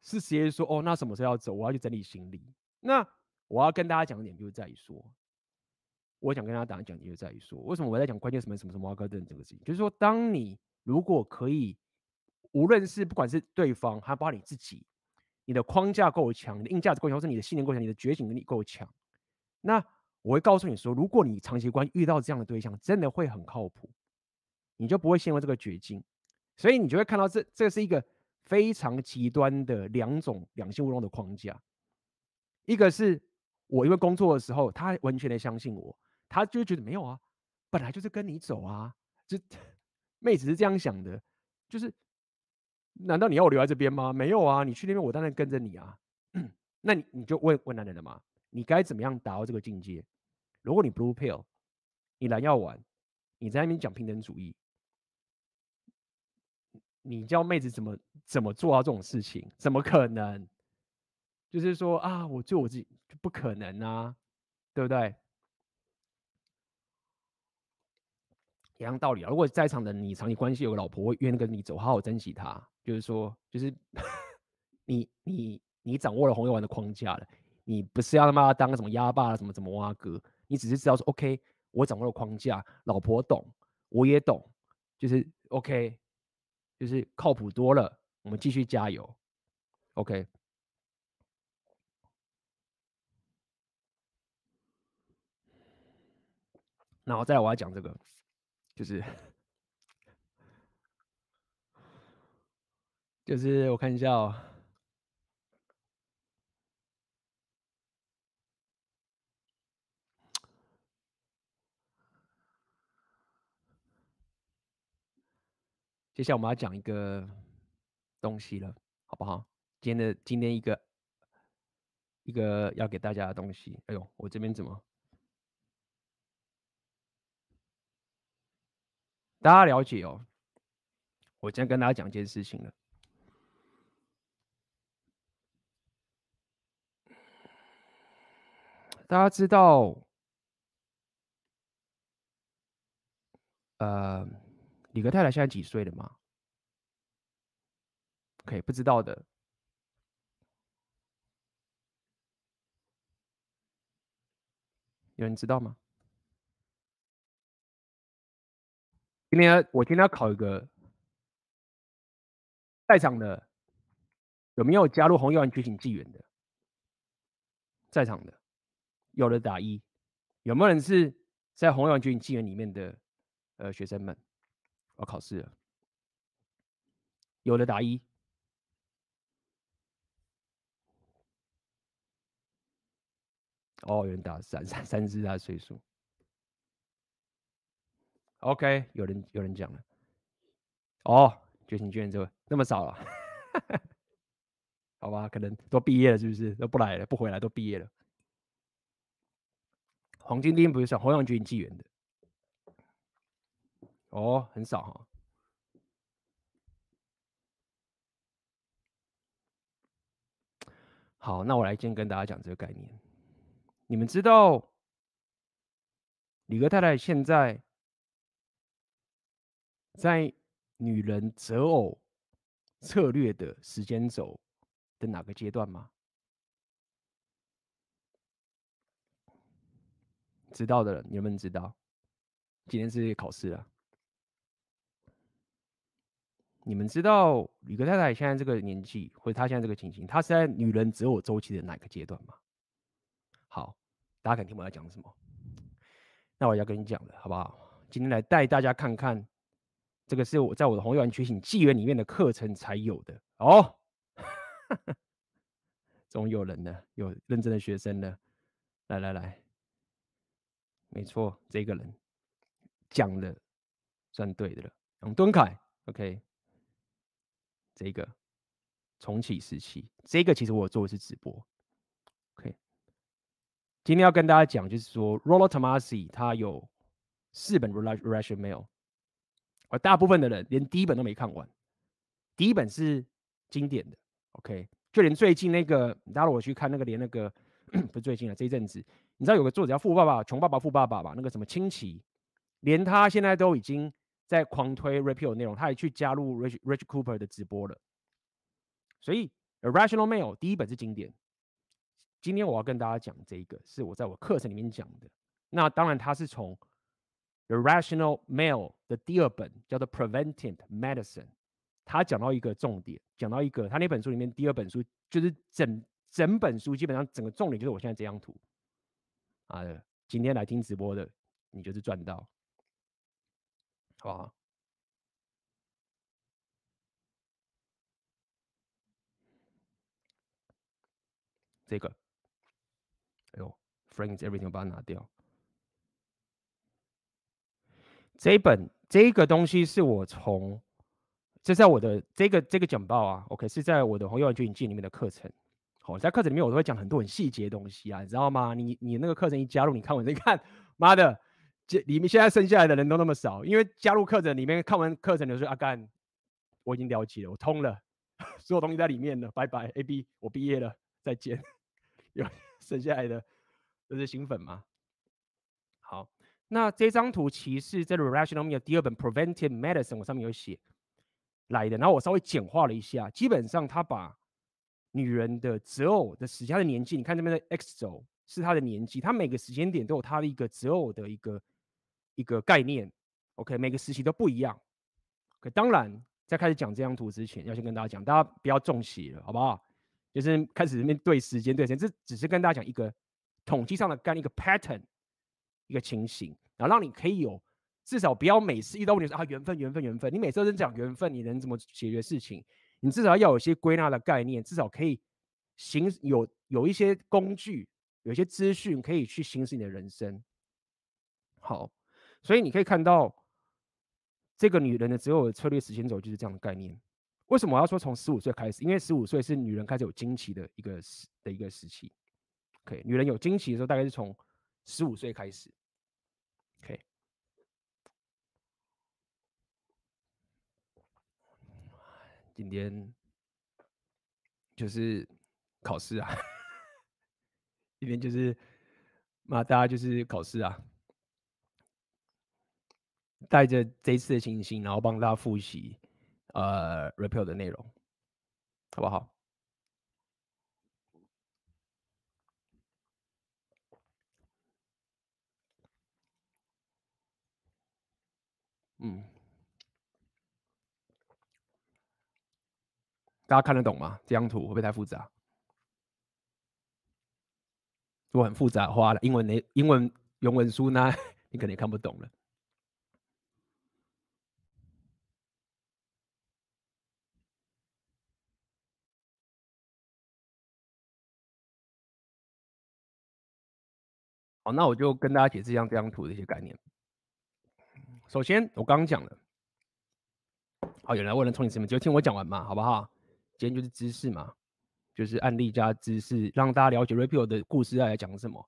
是直接说哦，那什么时候要走？我要去整理行李。那我要跟大家讲一点，就是在于说，我想跟大家讲一讲，就是在于说，为什么我在讲关键什么什么什么挖哥等这个事情？就是说，当你如果可以，无论是不管是对方，还包括你自己，你的框架够强，你的硬价值够强，是你的信念够强，你的觉醒能力够强，那我会告诉你说，如果你长期关遇到这样的对象，真的会很靠谱，你就不会陷入这个绝境。所以你就会看到这，这是一个。非常极端的两种两性互动的框架，一个是我因为工作的时候，他完全的相信我，他就觉得没有啊，本来就是跟你走啊，这妹子是这样想的，就是难道你要我留在这边吗？没有啊，你去那边我当然跟着你啊，*clears throat* 那你你就问问男人了嘛，你该怎么样达到这个境界？如果你 blue pill，你蓝药丸，你在那边讲平等主义。你叫妹子怎么怎么做到这种事情？怎么可能？就是说啊，我做我自己就不可能啊，对不对？一样道理啊。如果在场的你长期关系有个老婆，愿意跟你走，好好珍惜她。就是说，就是 *laughs* 你你你掌握了红药丸的框架了，你不是要他妈当个什么鸭霸什么什么蛙哥，你只是知道说，OK，我掌握了框架，老婆懂，我也懂，就是 OK。就是靠谱多了，我们继续加油，OK。然后再来，我要讲这个，就是就是我看一下哦，接下来我们要讲一个东西了，好不好？今天的今天一个一个要给大家的东西。哎呦，我这边怎么？大家了解哦。我今天跟大家讲一件事情了。大家知道，呃，理格太太现在几岁了吗？OK，不知道的，有人知道吗？今天我今天要考一个，在场的有没有加入红药丸觉醒纪元的？在场的。有的打一，有没有人是在红药丸觉醒纪元里面的呃学生们？我考试了，有的打一，哦，有人打三三三只他岁数，OK，有人有人讲了，哦，觉醒纪元这那么少了，*laughs* 好吧，可能都毕业了是不是？都不来了，不回来都毕业了。黄金钉不是上红药丸觉醒纪元的哦，很少哈。好，那我来先跟大家讲这个概念。你们知道李格太太现在在女人择偶策略的时间轴的哪个阶段吗？知道的人，你们知道？今天是考试啊。你们知道理格太太现在这个年纪，或者她现在这个情形，她是在女人择偶周期的哪个阶段吗？好，大家肯听我要讲什么？那我要跟你讲了，好不好？今天来带大家看看，这个是我在我的红药丸觉醒纪元里面的课程才有的哦。*laughs* 总有人呢，有认真的学生呢。来来来。没错，这个人讲的算对的了。杨敦凯，OK，这个重启时期，这个其实我做的是直播，OK。今天要跟大家讲，就是说，Rollo Tomasi 他有四本 reaction Mail，而大部分的人连第一本都没看完。第一本是经典的，OK，就连最近那个，大家如果去看那个，连那个 *clears throat* 不是最近了，这一阵子。你知道有个作者叫富爸爸、穷爸爸、富爸爸吧？那个什么亲戚，连他现在都已经在狂推 Repeal 内容，他也去加入 Rich Rich Cooper 的直播了。所以 Irrational Mail 第一本是经典。今天我要跟大家讲这一个，是我在我课程里面讲的。那当然，他是从 Irrational Mail 的第二本叫做 Preventive Medicine，他讲到一个重点，讲到一个他那本书里面第二本书就是整整本书基本上整个重点就是我现在这张图。啊，今天来听直播的，你就是赚到，好？这个，哎呦，Frank's Everything，我把它拿掉。这一本这个东西是我从，这在我的这个这个讲报啊，OK，是在我的红药丸觉醒纪里面的课程。好，在课程里面我都会讲很多很细节的东西啊，你知道吗？你你那个课程一加入，你看完再看，*laughs* 妈的，这里面现在剩下来的人都那么少，因为加入课程里面看完课程就说阿干，我已经了解了，我通了，*laughs* 所有东西在里面了，拜拜，A B，我毕业了，再见。*laughs* 有 *laughs* 剩下来的都是新粉吗？好，那这张图其实在 Rational Male 第二本 Preventive Medicine 我上面有写来的，然后我稍微简化了一下，基本上他把。女人的择偶的时间，的年纪，你看这边的 X 轴是她的年纪，她每个时间点都有她的一个择偶的一个一个概念。OK，每个时期都不一样。OK，当然在开始讲这张图之前，要先跟大家讲，大家不要中邪了，好不好？就是开始面对时间对时间，这只是跟大家讲一个统计上的概念，一个 pattern，一个情形，然后让你可以有至少不要每次遇到问题说啊缘分缘分缘分，你每次都是讲缘分，你能怎么解决事情？你至少要有一些归纳的概念，至少可以行有有一些工具，有一些资讯可以去行使你的人生。好，所以你可以看到这个女人的择偶策略时间轴就是这样的概念。为什么我要说从十五岁开始？因为十五岁是女人开始有经期的一个时的一个时期。OK，女人有经期的时候大概是从十五岁开始。OK。今天就是考试啊，*laughs* 今天就是嘛，大家就是考试啊，带着这次的情形，然后帮大家复习呃 Repeal 的内容，好不好？嗯，大家看得懂吗？这张图会不会太复杂？如果很复杂的话，英文那英文原文书呢，*laughs* 你可能也看不懂了。好，那我就跟大家解释一下这张图的一些概念。首先，我刚刚讲了，好，有人问了，从你什么就听我讲完嘛，好不好？今天就是知识嘛，就是案例加知识，让大家了解 Repeal 的故事要来讲什么。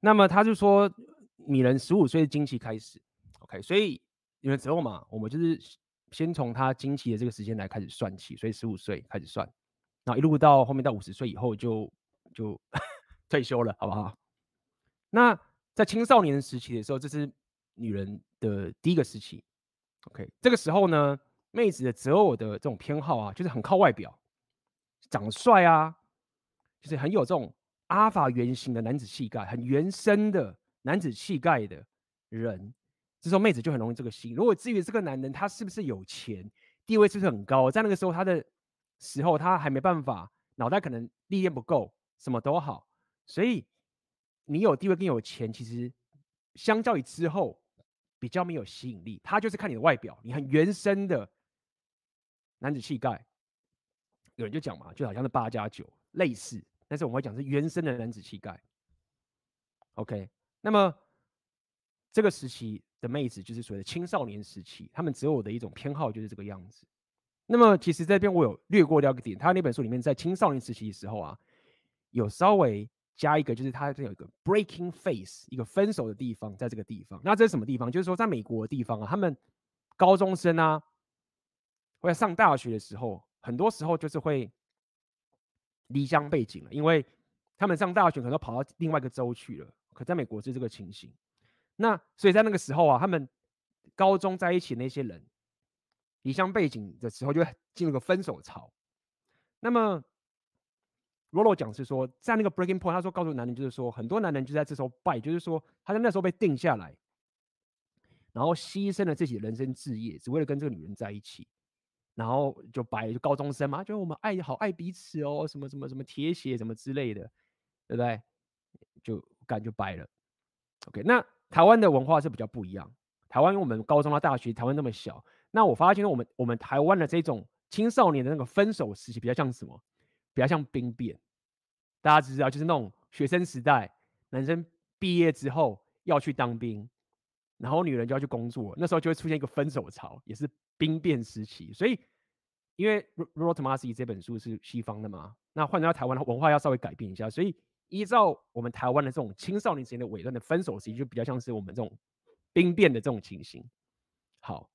那么他就说，女人十五岁的经期开始，OK，所以有的时候嘛，我们就是先从她经期的这个时间来开始算起，所以十五岁开始算，然后一路到后面到五十岁以后就就 *laughs* 退休了，好不好？那在青少年时期的时候，这是女人的第一个时期，OK，这个时候呢，妹子的择偶的这种偏好啊，就是很靠外表，长得帅啊，就是很有这种阿法原型的男子气概，很原生的男子气概的人，这时候妹子就很容易这个心。如果至于这个男人他是不是有钱，地位是不是很高，在那个时候他的时候他还没办法，脑袋可能历练不够，什么都好，所以你有地位更有钱，其实相较于之后。比较没有吸引力，他就是看你的外表，你很原生的男子气概。有人就讲嘛，就好像是八加九类似，但是我们会讲是原生的男子气概。OK，那么这个时期的妹子就是所谓的青少年时期，他们择偶的一种偏好就是这个样子。那么其实这边我有略过掉一个点，他那本书里面在青少年时期的时候啊，有稍微。加一个就是它这有一个 breaking phase，一个分手的地方，在这个地方。那这是什么地方？就是说，在美国的地方啊，他们高中生啊，或者上大学的时候，很多时候就是会离乡背井了，因为他们上大学可能都跑到另外一个州去了。可在美国是这个情形。那所以在那个时候啊，他们高中在一起那些人离乡背井的时候，就进入个分手潮。那么。罗罗讲是说，在那个 breaking point，他说告诉男人就是说，很多男人就在这时候败，就是说他在那时候被定下来，然后牺牲了自己的人生志业，只为了跟这个女人在一起，然后就败，就高中生嘛，就我们爱好爱彼此哦，什么什么什么铁血什么之类的，对不对？就干就败了。OK，那台湾的文化是比较不一样，台湾因为我们高中到大学，台湾那么小，那我发现我们我们台湾的这种青少年的那个分手时期比较像什么？比较像兵变，大家知道，就是那种学生时代，男生毕业之后要去当兵，然后女人就要去工作，那时候就会出现一个分手潮，也是兵变时期。所以，因为 Rot Masi 这本书是西方的嘛，那换到台湾的文化要稍微改变一下，所以依照我们台湾的这种青少年时间的尾端的分手时期，就比较像是我们这种兵变的这种情形。好，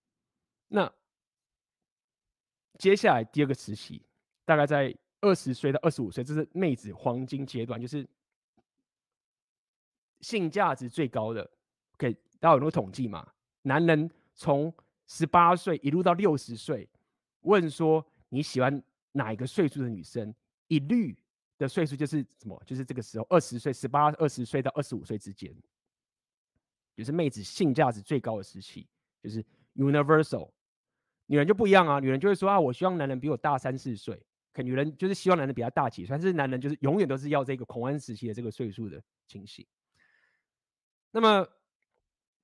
那接下来第二个时期，大概在。二十岁到二十五岁，这是妹子黄金阶段，就是性价值最高的。OK，大家有没有统计嘛？男人从十八岁一路到六十岁，问说你喜欢哪一个岁数的女生？一律的岁数就是什么？就是这个时候，二十岁、十八、二十岁到二十五岁之间，就是妹子性价值最高的时期，就是 universal。女人就不一样啊，女人就会说啊，我希望男人比我大三四岁。可女人就是希望男人比较大几岁，但是男人就是永远都是要这个狂欢时期的这个岁数的情形。那么，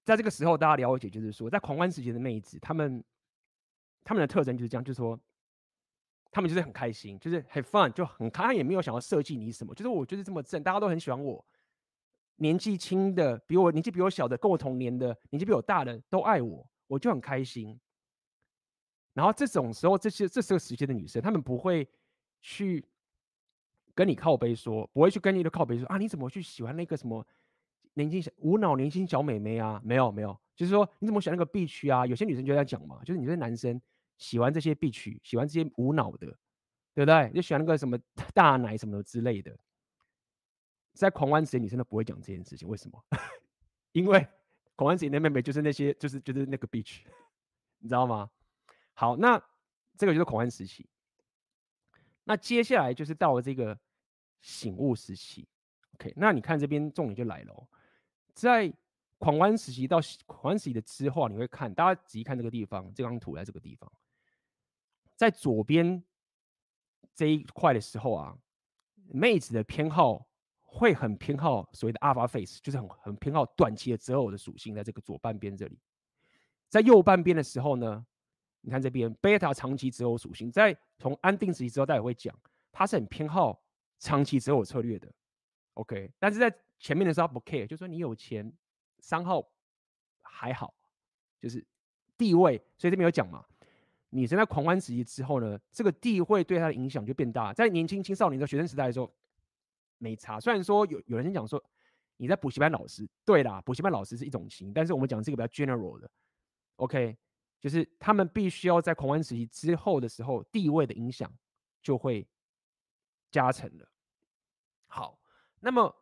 在这个时候，大家了解就是说，在狂欢时期的妹子，她们她们的特征就是这样，就是说，她们就是很开心，就是很 fun，就很开，她也没有想要设计你什么，就是我就是这么正，大家都很喜欢我。年纪轻的，比我年纪比我小的，跟我同年的，年纪比我大的都爱我，我就很开心。然后这种时候，这些这时候时期的女生，她们不会。去跟你靠背说，不会去跟你的靠背说啊，你怎么去喜欢那个什么年轻小无脑年轻小美眉啊？没有没有，就是说你怎么选那个 B 区啊？有些女生就在讲嘛，就是你这男生喜欢这些 B 区喜欢这些无脑的，对不对？就喜欢那个什么大奶什么之类的。在狂欢时期，女生都不会讲这件事情，为什么？*laughs* 因为狂欢时期的妹妹就是那些，就是就是那个 bitch，你知道吗？好，那这个就是狂欢时期。那接下来就是到了这个醒悟时期。OK，那你看这边重点就来了哦，在狂欢时期到狂欢时期的之后，你会看，大家仔细看这个地方，这张图在这个地方，在左边这一块的时候啊，妹子的偏好。会很偏好所谓的 alpha face，就是很很偏好短期的择偶的属性，在这个左半边这里，在右半边的时候呢，你看这边贝塔长期择偶属性，在从安定时期之后，大家会讲，它是很偏好长期择偶策略的，OK，但是在前面的时候不 care，就说你有钱，三号还好，就是地位，所以这边有讲嘛，女生在狂欢时期之后呢，这个地位对他的影响就变大，在年轻青少年的学生时代的时候。没差，虽然说有有人先讲说你在补习班老师，对啦，补习班老师是一种型，但是我们讲这个比较 general 的，OK，就是他们必须要在狂欢时期之后的时候，地位的影响就会加成了。好，那么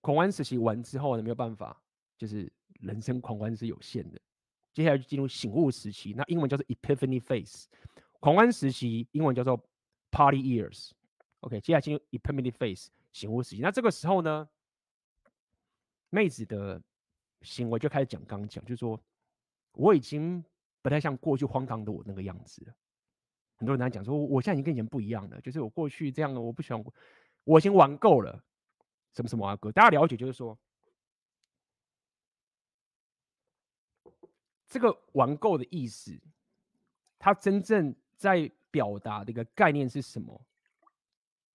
狂欢时期完之后呢，没有办法，就是人生狂欢是有限的，接下来就进入醒悟时期，那英文叫做 Epiphany Phase，狂欢时期英文叫做 Party Years。OK，接下来进入 Epiphany Phase。醒悟时期，那这个时候呢，妹子的行为就开始讲，刚讲就是说，我已经不太像过去荒唐的我那个样子。很多人在讲说，我现在已经跟以前不一样了，就是我过去这样的，我不喜欢，我已经玩够了。什么什么啊哥，大家了解就是说，这个玩够的意思，它真正在表达的一个概念是什么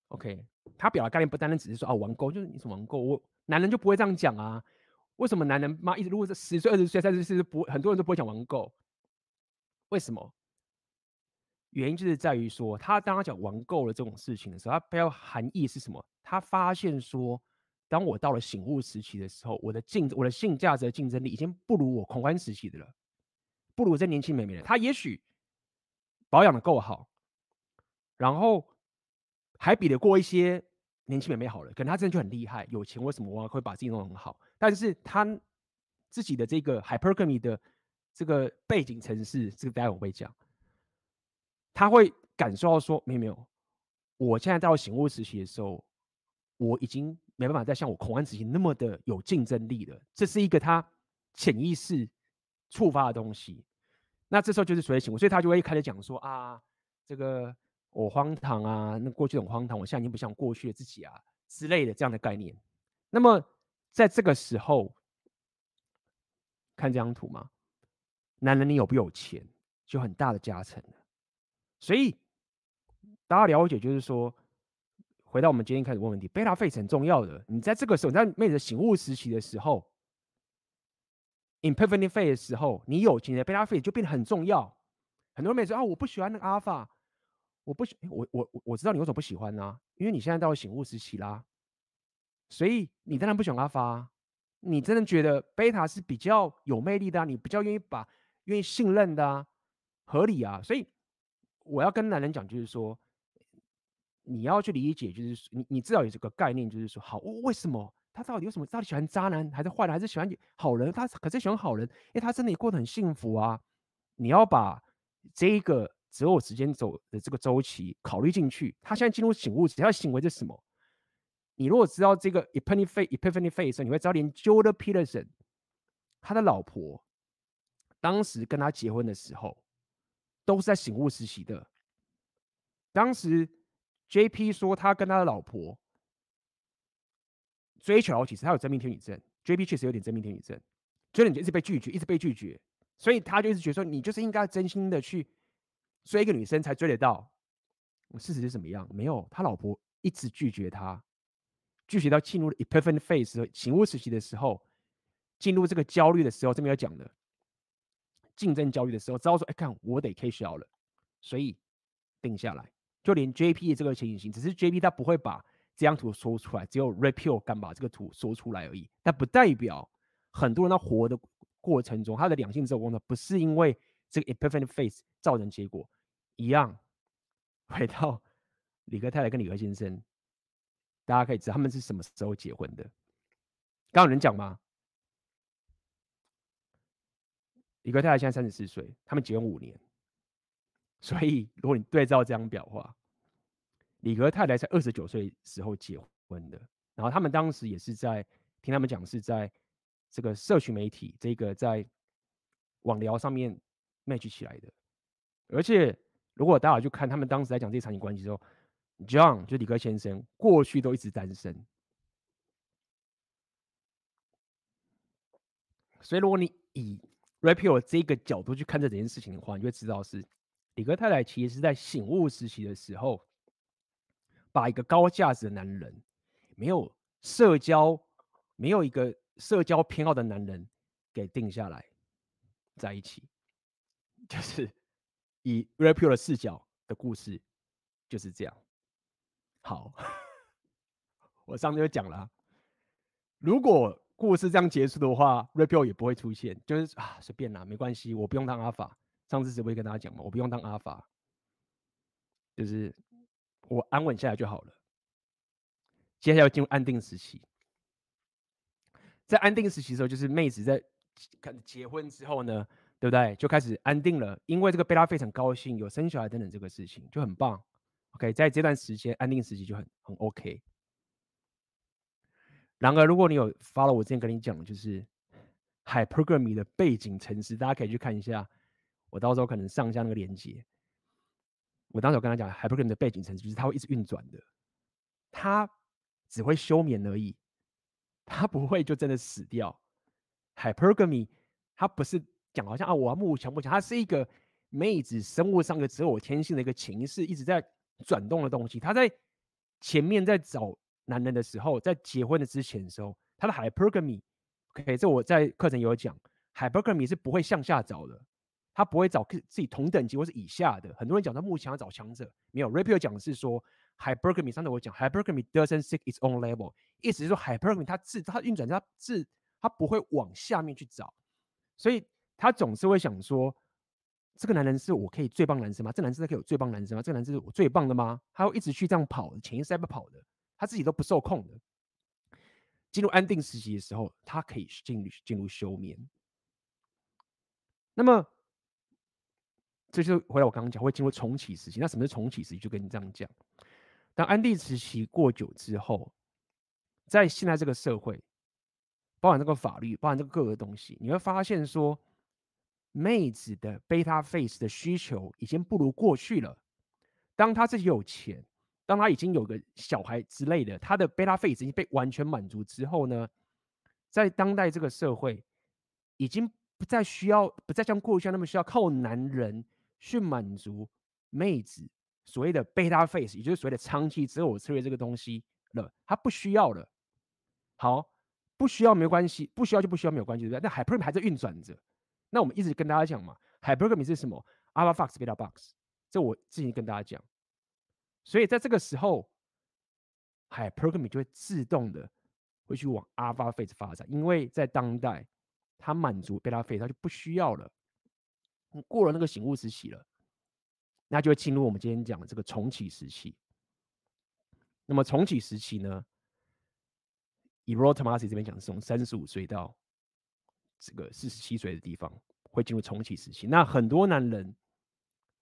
？OK。他表达概念不单单只是说啊玩够，就是你是玩够，我男人就不会这样讲啊？为什么男人妈一直如果是十岁、二十岁、三十岁不很多人都不会讲玩够？为什么？原因就是在于说，他当他讲玩够了这种事情的时候，他背后含义是什么？他发现说，当我到了醒悟时期的时候，我的竞我的性价值的竞争力已经不如我狂欢时期的了，不如这年轻美眉了。他也许保养的够好，然后还比得过一些。年轻美眉好了，可能他真的就很厉害，有钱，为什么我会把自己弄得很好？但是他自己的这个 hypergamy 的这个背景城市，这个待会我会讲，他会感受到说，没有没有，我现在到醒悟时期的时候，我已经没办法再像我狂欢时期那么的有竞争力了。这是一个他潜意识触发的东西。那这时候就是所谓醒悟，所以他就会开始讲说啊，这个。我荒唐啊，那过去很荒唐，我现在已经不像过去的自己啊之类的这样的概念。那么在这个时候，看这张图吗？男人你有不有钱，就很大的加成。所以大家了解，就是说，回到我们今天开始问问题，贝塔 face 很重要的。你在这个时候，你在妹子醒悟时期的时候，Epiphany Phase 的时候，你有钱的贝塔费就变得很重要。很多妹子说啊，我不喜欢那个阿尔法。我不喜我我我知道你为什么不喜欢呢、因为你现在到了醒悟时期啦，所以你当然不喜欢阿发、啊。你真的觉得贝塔是比较有魅力的、啊，你比较愿意把愿意信任的、合理啊。所以我要跟男人讲，就是说你要去理解，就是你你至少有这个概念，就是说好，为什么他到底为什么到底喜欢渣男还是坏人还是喜欢好人？他可是喜欢好人，因为他真的也过得很幸福啊。你要把这一个。择偶时间走的这个周期考虑进去，他现在进入醒悟，只要行为是什么？你如果知道这个 Epiphany Phase Epiphany Phase，你会知道连 Jordan Peterson 他的老婆当时跟他结婚的时候，都是在醒悟时期的。当时 JP 说他跟他的老婆追求好几次，他有真命天女症，JP 确实有点真命天女症，所以你就一直被拒绝，一直被拒绝，所以他就一直觉得说，你就是应该真心的去。追一个女生才追得到，事实是怎么样？没有，他老婆一直拒绝他，拒绝到进入了 Epiphany Phase 醒悟时期的时候，进入这个焦虑的时候，这边要讲的竞争焦虑的时候，知道说，哎，看我得 cash out 了，所以定下来，就连 JP 的这个情形，只是 JP 他不会把这张图说出来，只有 Rapio 敢把这个图说出来而已，但不代表很多人他活的过程中，他的两性择偶功能不是因为。这个 epiphany face 造成结果一样，回到李克太太跟理科先生，大家可以知道他们是什么时候结婚的。刚有人讲吗？理科太太现在三十四岁，他们结婚五年，所以如果你对照这张表的话，理科太太在二十九岁时候结婚的，然后他们当时也是在听他们讲是在这个社群媒体这个在网聊上面 match 起来的，而且如果大家去看他们当时在讲这些场景关系的时候，John 就是理科先生过去都一直单身，所以如果你以 Rapio 这个角度去看这件事情的话，你就会知道是李哥太太其实是在醒悟时期的时候，把一个高价值的男人，没有社交，没有一个社交偏好的男人给定下来在一起，*laughs* 就是以 Rapio 的视角的故事就是这样。好，*laughs* 我上次就讲了，如果故事这样结束的话，Rapio 也不会出现，就是啊，随便啦，没关系，我不用当阿法。上次是不是跟大家讲嘛，我不用当阿法，就是我安稳下来就好了。接下来进入安定时期，在安定时期的时候，就是妹子在可能结婚之后呢，对不对？就开始安定了，因为这个贝拉非常高兴，有生小孩等等这个事情就很棒。OK，在这段时间安定时期就很很 OK。然而，如果你有 follow 我之前跟你讲的，就是 Hypergamy 的背景程式，大家可以去看一下。我到时候可能上一下那个链接。我当时有跟他讲，Hypergamy 的背景程式就是它会一直运转的，它只会休眠而已，它不会就真的死掉。Hypergamy 它不是讲好像啊，我要慕强不强，它是一个妹子生物上的择偶天性的一个情势一直在转动的东西。它在前面在找。男人的时候，在结婚的之前的时候，他的 hypergamy，OK，这我在课程有讲，hypergamy 是不会向下找的，他不会找自己同等级或是以下的。很多人讲他目前要找强者，没有，Rapio 讲的是说 hypergamy，上次我讲 hypergamy doesn't seek its own level，意思是说 hypergamy 它自它运转它自它不会往下面去找，所以他总是会想说，这个男人是我可以最棒男生吗？这男生可以有最棒男生吗？这个男生是我最棒的吗？他会一直去这样跑，潜意识在跑的。他自己都不受控的，进入安定时期的时候，他可以进入进入休眠。那么，这就回来我刚刚讲会进入重启时期。那什么是重启时期？就跟你这样讲，当安定时期过久之后，在现在这个社会，包含这个法律，包含这个各个东西，你会发现说，妹子的 beta face 的需求已经不如过去了。当他自己有钱。当他已经有个小孩之类的，他的贝塔 phase 已经被完全满足之后呢，在当代这个社会，已经不再需要，不再像过去那么需要靠男人去满足妹子所谓的贝塔 phase，也就是所谓的长期择偶策略这个东西了，他不需要了。好，不需要没关系，不需要就不需要没有关系，对不对？那 hypergamy 还在运转着。那我们一直跟大家讲嘛，hypergamy 是什么？alpha fox beta box，这我之前跟大家讲。所以在这个时候，Hypergamy 就会自动的会去往 Alpha phase 发展，因为在当代，它满足 Beta phase，它就不需要了。过了那个醒悟时期了，那就会进入我们今天讲的这个重启时期。那么重启时期呢，以 Rollo Tomassi 这边讲是从三十五岁到这个四十七岁的地方会进入重启时期。那很多男人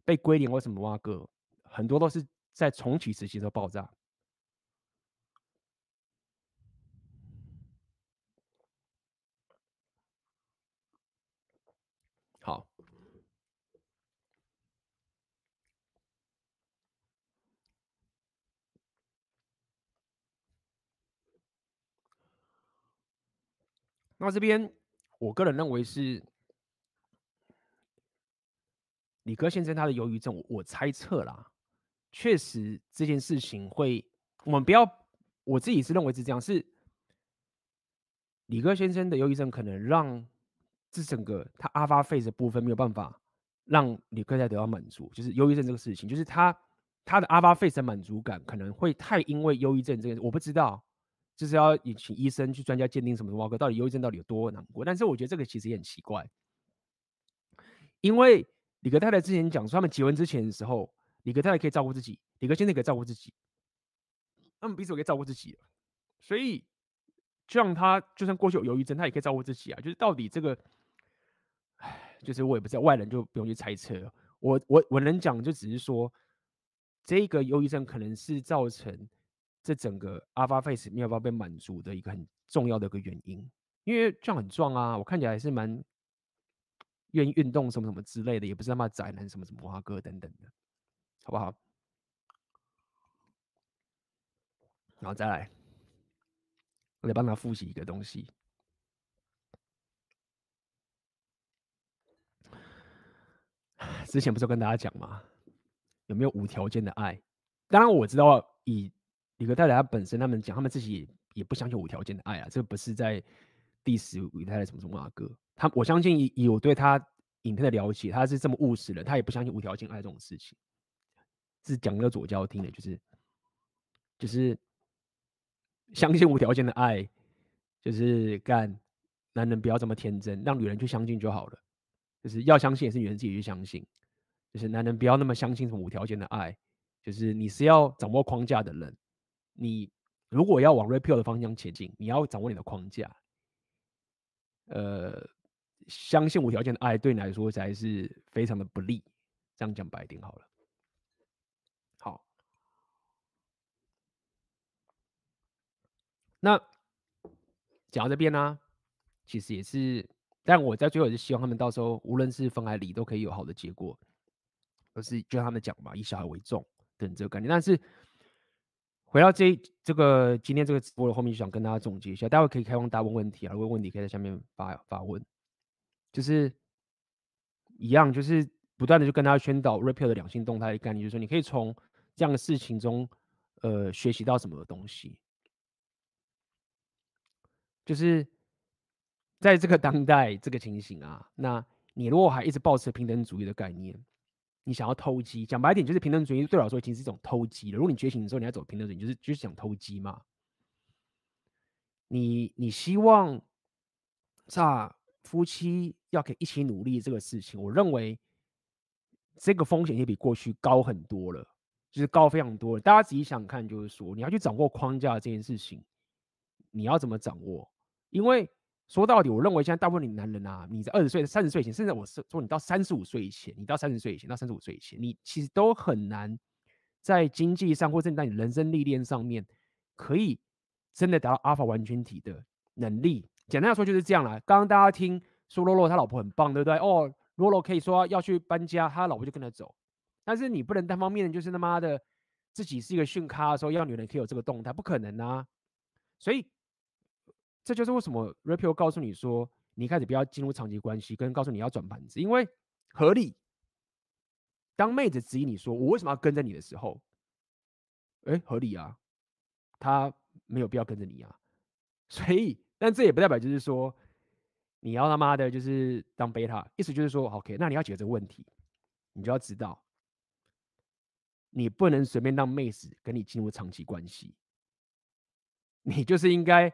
被归零为什么挖个很多都是。在重启时期的爆炸。好，那这边我个人认为是李哥先生他的忧郁症，我我猜测啦。确实这件事情会，我们不要，我自己是认为是这样，是李哥先生的忧郁症可能让这整个他阿巴费的部分没有办法让理科再得到满足，就是忧郁症这个事情，就是他他的阿巴费的满足感可能会太因为忧郁症这个，我不知道，就是要请医生去专家鉴定什么什么，到底忧郁症到底有多难过，但是我觉得这个其实也很奇怪，因为李克太太之前讲说，他们结婚之前的时候，李哥太太可以照顾自己，李哥现在可以照顾自己，他们彼此可以照顾自己，所以这样他就算过去有忧郁症，他也可以照顾自己啊。就是到底这个，唉，就是我也不知道，外人就不用去猜测。我我我能讲，就只是说，这个忧郁症可能是造成这整个 Alpha Face 没有办法被满足的一个很重要的一个原因。因为这样很壮啊，我看起来还是蛮愿意运动什么什么之类的，也不是他妈宅男什么什么花哥等等的，好不好？然后再来，我得帮他复习一个东西。*sighs* 之前不是跟大家讲吗？有没有无条件的爱？当然我知道，以李格太太他本身他们讲，他们自己也，也不相信无条件的爱啊。这不是在 diss 李太太什么什么啊哥。他我相信以以我对他影片的了解，他是这么务实的，他也不相信无条件爱这种事情。是讲给左教听的，就是就是相信无条件的爱，就是干男人不要这么天真，让女人去相信就好了。就是要相信，也是女人自己去相信。就是男人不要那么相信什么无条件的爱。就是你是要掌握框架的人，你如果要往 repeal 的方向前进，你要掌握你的框架。呃，相信无条件的爱对你来说才是非常的不利。这样讲白一点好了。好，那讲到这边呢、其实也是。但我在最后也是希望他们到时候无论是分还离都可以有好的结果，而是就他们讲嘛，以小孩为重等这个概念。但是回到这这个今天这个直播的后面，就想跟大家总结一下，待会可以开放大问问题啊，如果问题可以在下面发发问，就是一样，就是不断的就跟大家宣导 Red Pill 的两性动态的概念，就是说你可以从这样的事情中，呃，学习到什么东西，就是。在这个当代这个情形啊，那你如果还一直抱持平等主义的概念，你想要偷鸡，讲白一点就是平等主义对我来说已经是一种偷鸡了。如果你觉醒的时候你要走平等主义，就是就是想偷鸡嘛。你你希望啊夫妻要可以一起努力这个事情，我认为这个风险也比过去高很多了，就是高非常多了。大家仔细想看，就是说你要去掌握框架这件事情，你要怎么掌握？因为说到底，我认为现在大部分的男人啊，你在二十岁、三十岁以前，甚至我是说你到三十五岁以前，你到三十岁以前，到三十五岁以前，你其实都很难在经济上或者在你人生历练上面，可以真的达到阿法完全体的能力。简单来说就是这样啦。刚刚大家听说洛洛他老婆很棒，对不对？哦，洛洛可以说要去搬家，他老婆就跟他走。但是你不能单方面就是他妈的自己是一个逊咖的时候，要女人可以有这个动态，不可能啊。所以。这就是为什么 Red Pill 告诉你说，你一开始不要进入长期关系，跟告诉你要转盘子，因为合理。当妹子质疑你说我为什么要跟着你的时候，哎，合理啊，他没有必要跟着你啊。*laughs* 所以，但这也不代表就是说你要他妈的就是当贝塔，意思就是说，OK，那你要解决这个问题，你就要知道，你不能随便让妹子跟你进入长期关系，你就是应该。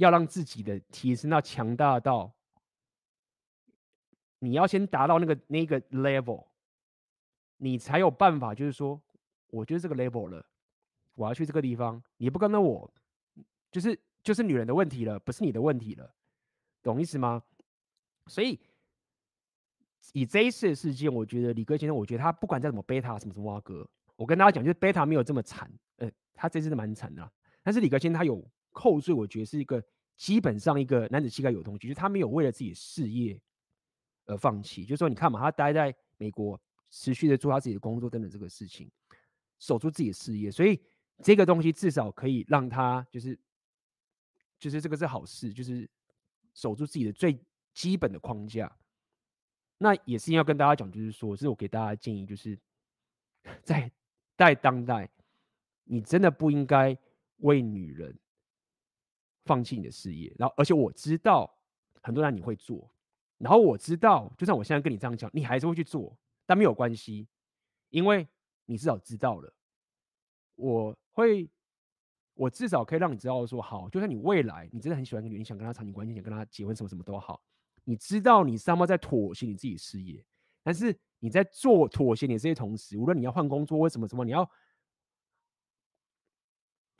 要让自己的提升到强大到，你要先达到那个那个 level，你才有办法。就是说，我觉得这个 level 了，我要去这个地方，你不跟着我，就是就是女人的问题了，不是你的问题了，懂意思吗？所以以这一次的事件，我觉得李哥先生，我觉得他不管再怎么贝塔什么什么挖哥，我跟大家讲，就是贝塔没有这么惨，呃，他这次是蛮惨的，但是李哥先生他有。扣税，我觉得是一个基本上一个男子气概有东西，就是他没有为了自己的事业而放弃。就是说，你看嘛，他待在美国，持续的做他自己的工作等等这个事情，守住自己的事业，所以这个东西至少可以让他就是就是这个是好事，就是守住自己的最基本的框架。那也是要跟大家讲，就是说，这是我给大家建议，就是 *laughs* 在在当代，你真的不应该为女人。放弃你的事业，然后而且我知道很多人你会做，然后我知道就算我现在跟你这样讲，你还是会去做，但没有关系，因为你至少知道了，我会，我至少可以让你知道说，好，就算你未来你真的很喜欢一个女人，你想跟她长期关系，想跟她结婚，什么什么都好，你知道你是他妈在妥协你自己事业，但是你在做妥协你这些同时，无论你要换工作或什么什么，你要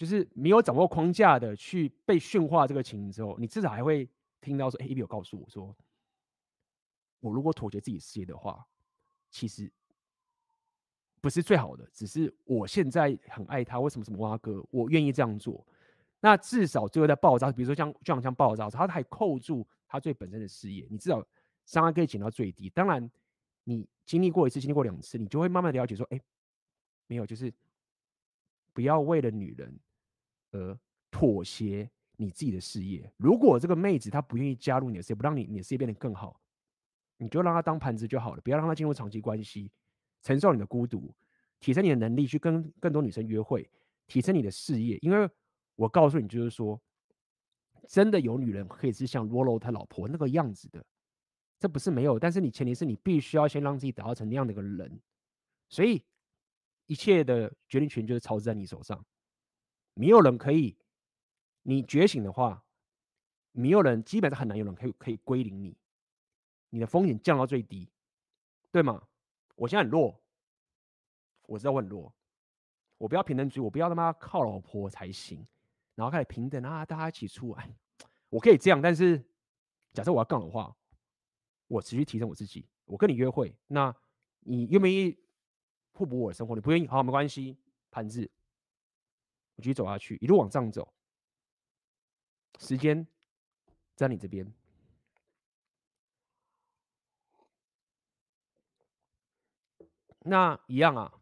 就是没有掌握框架的去被驯化这个情之后，你至少还会听到说：“哎，A B 有告诉我说，我如果妥协自己事业的话，其实不是最好的，只是我现在很爱他，为什么什么挖哥，我愿意这样做。那至少最后在爆炸，比如说像就好像爆炸，他还扣住他最本身的事业，你至少伤害可以减到最低。当然。”你经历过一次，经历过两次，你就会慢慢了解说，哎，没有，就是不要为了女人而妥协你自己的事业。如果这个妹子她不愿意加入你的事业，不让你你的事业变得更好，你就让她当盘子就好了，不要让她进入长期关系，承受你的孤独，提升你的能力，去跟更多女生约会，提升你的事业。因为我告诉你，就是说，真的有女人可以是像罗罗他老婆那个样子的。这不是没有，但是你前提是你必须要先让自己打造成那样的一个人，所以一切的决定权就是操在你手上，没有人可以，你觉醒的话，没有人基本上很难有人可以可以归零你，你的风险降到最低，对吗？我现在很弱，我知道我很弱，我不要平等主义，我不要他妈靠老婆才行，然后开始平等啊，大家一起出来，我可以这样，但是假设我要杠的话。我持续提升我自己，我跟你约会，那你愿不愿意互补我的生活？你不愿意，好，没关系，盘子，继续走下去，一路往上走，时间在你这边。那一样啊，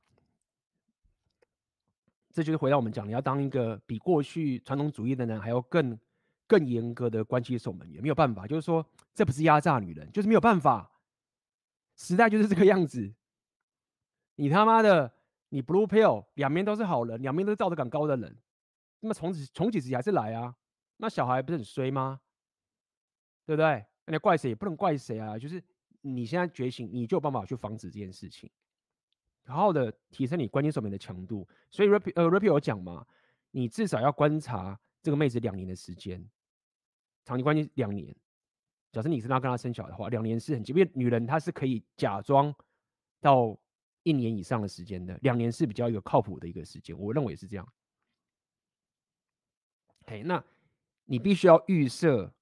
这就是回到我们讲，你要当一个比过去传统主义的人还要更。更严格的关系守门员没有办法，就是说，这不是压榨女人，就是没有办法，时代就是这个样子。你他妈的，你 blue pill 两边都是好人，两边都是道德感高的人，那么从此从几时还是来啊？那小孩不是很衰吗？对不对？那你怪谁也不能怪谁啊，就是你现在觉醒，你就有办法去防止这件事情，好好的提升你关系守门的强度。所以 Rap 呃 Rap 有讲嘛，你至少要观察这个妹子两年的时间。长期关系两年，假设你是他跟她生小孩的话，两年是很久，因为女人她是可以假装到一年以上的时间的，两年是比较一个靠谱的一个时间，我认为是这样。OK，那你必须要预设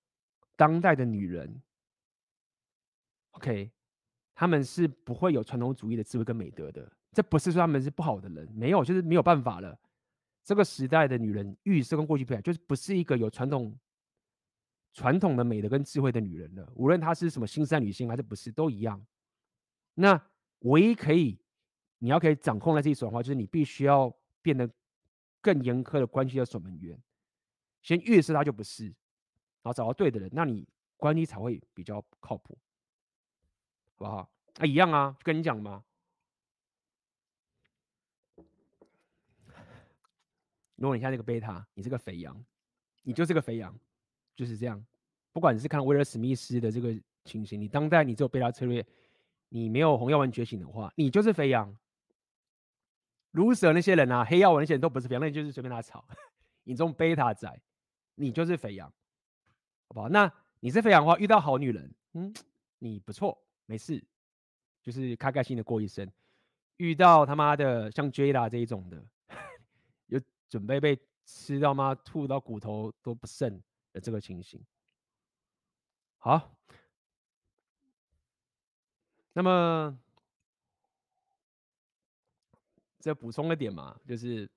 当代的女人，OK，他们是不会有传统主义的智慧跟美德的，这不是说他们是不好的人，没有，就是没有办法了。这个时代的女人预设跟过去不一样，就是不是一个有传统。传统的美德跟智慧的女人了，无论她是什么新时代女性还是不是，都一样。那唯一可以，你要可以掌控在自己手的话，就是你必须要变得更严苛的关系的守门员，先预设他就不是，然后找到对的人，那你关系才会比较靠谱，好不好？啊，一样啊，就跟你讲嘛。如果你像那个贝塔，你是个肥羊，你就是个肥羊。就是这样，不管你是看威尔史密斯的这个情形，你当代你只有贝塔策略，你没有红药丸觉醒的话，你就是肥羊。卢蛇那些人啊，黑药丸那些人都不是肥羊，那你就是随便他炒。*laughs* 你这种贝塔仔，你就是肥羊，好不好？那你是肥羊的话，遇到好女人，嗯，你不错，没事，就是开开心的过一生。遇到他妈的像 Jada 这一种的，*laughs* 有准备被吃到吗？吐到骨头都不剩的。这个情形，好，那么再补充一点嘛，就是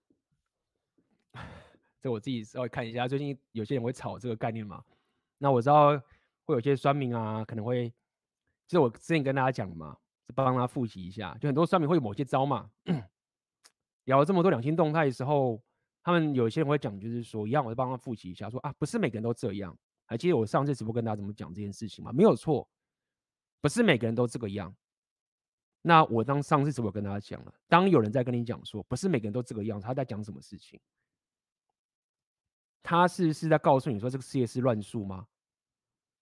这我自己稍微看一下，最近有些人会炒这个概念嘛。那我知道会有些酸民啊，可能会，就是我之前跟大家讲嘛，帮他复习一下，就很多酸民会有某些招嘛。聊了这么多两性动态的时候。他们有些人会讲，就是说一样，我就帮他复习一下，说啊，不是每个人都这样。还记得我上次直播跟大家怎么讲这件事情吗？没有错，不是每个人都这个样。那我当上次直播跟大家讲了，当有人在跟你讲说，不是每个人都这个样，他在讲什么事情？他是是在告诉你说这个世界是乱数吗？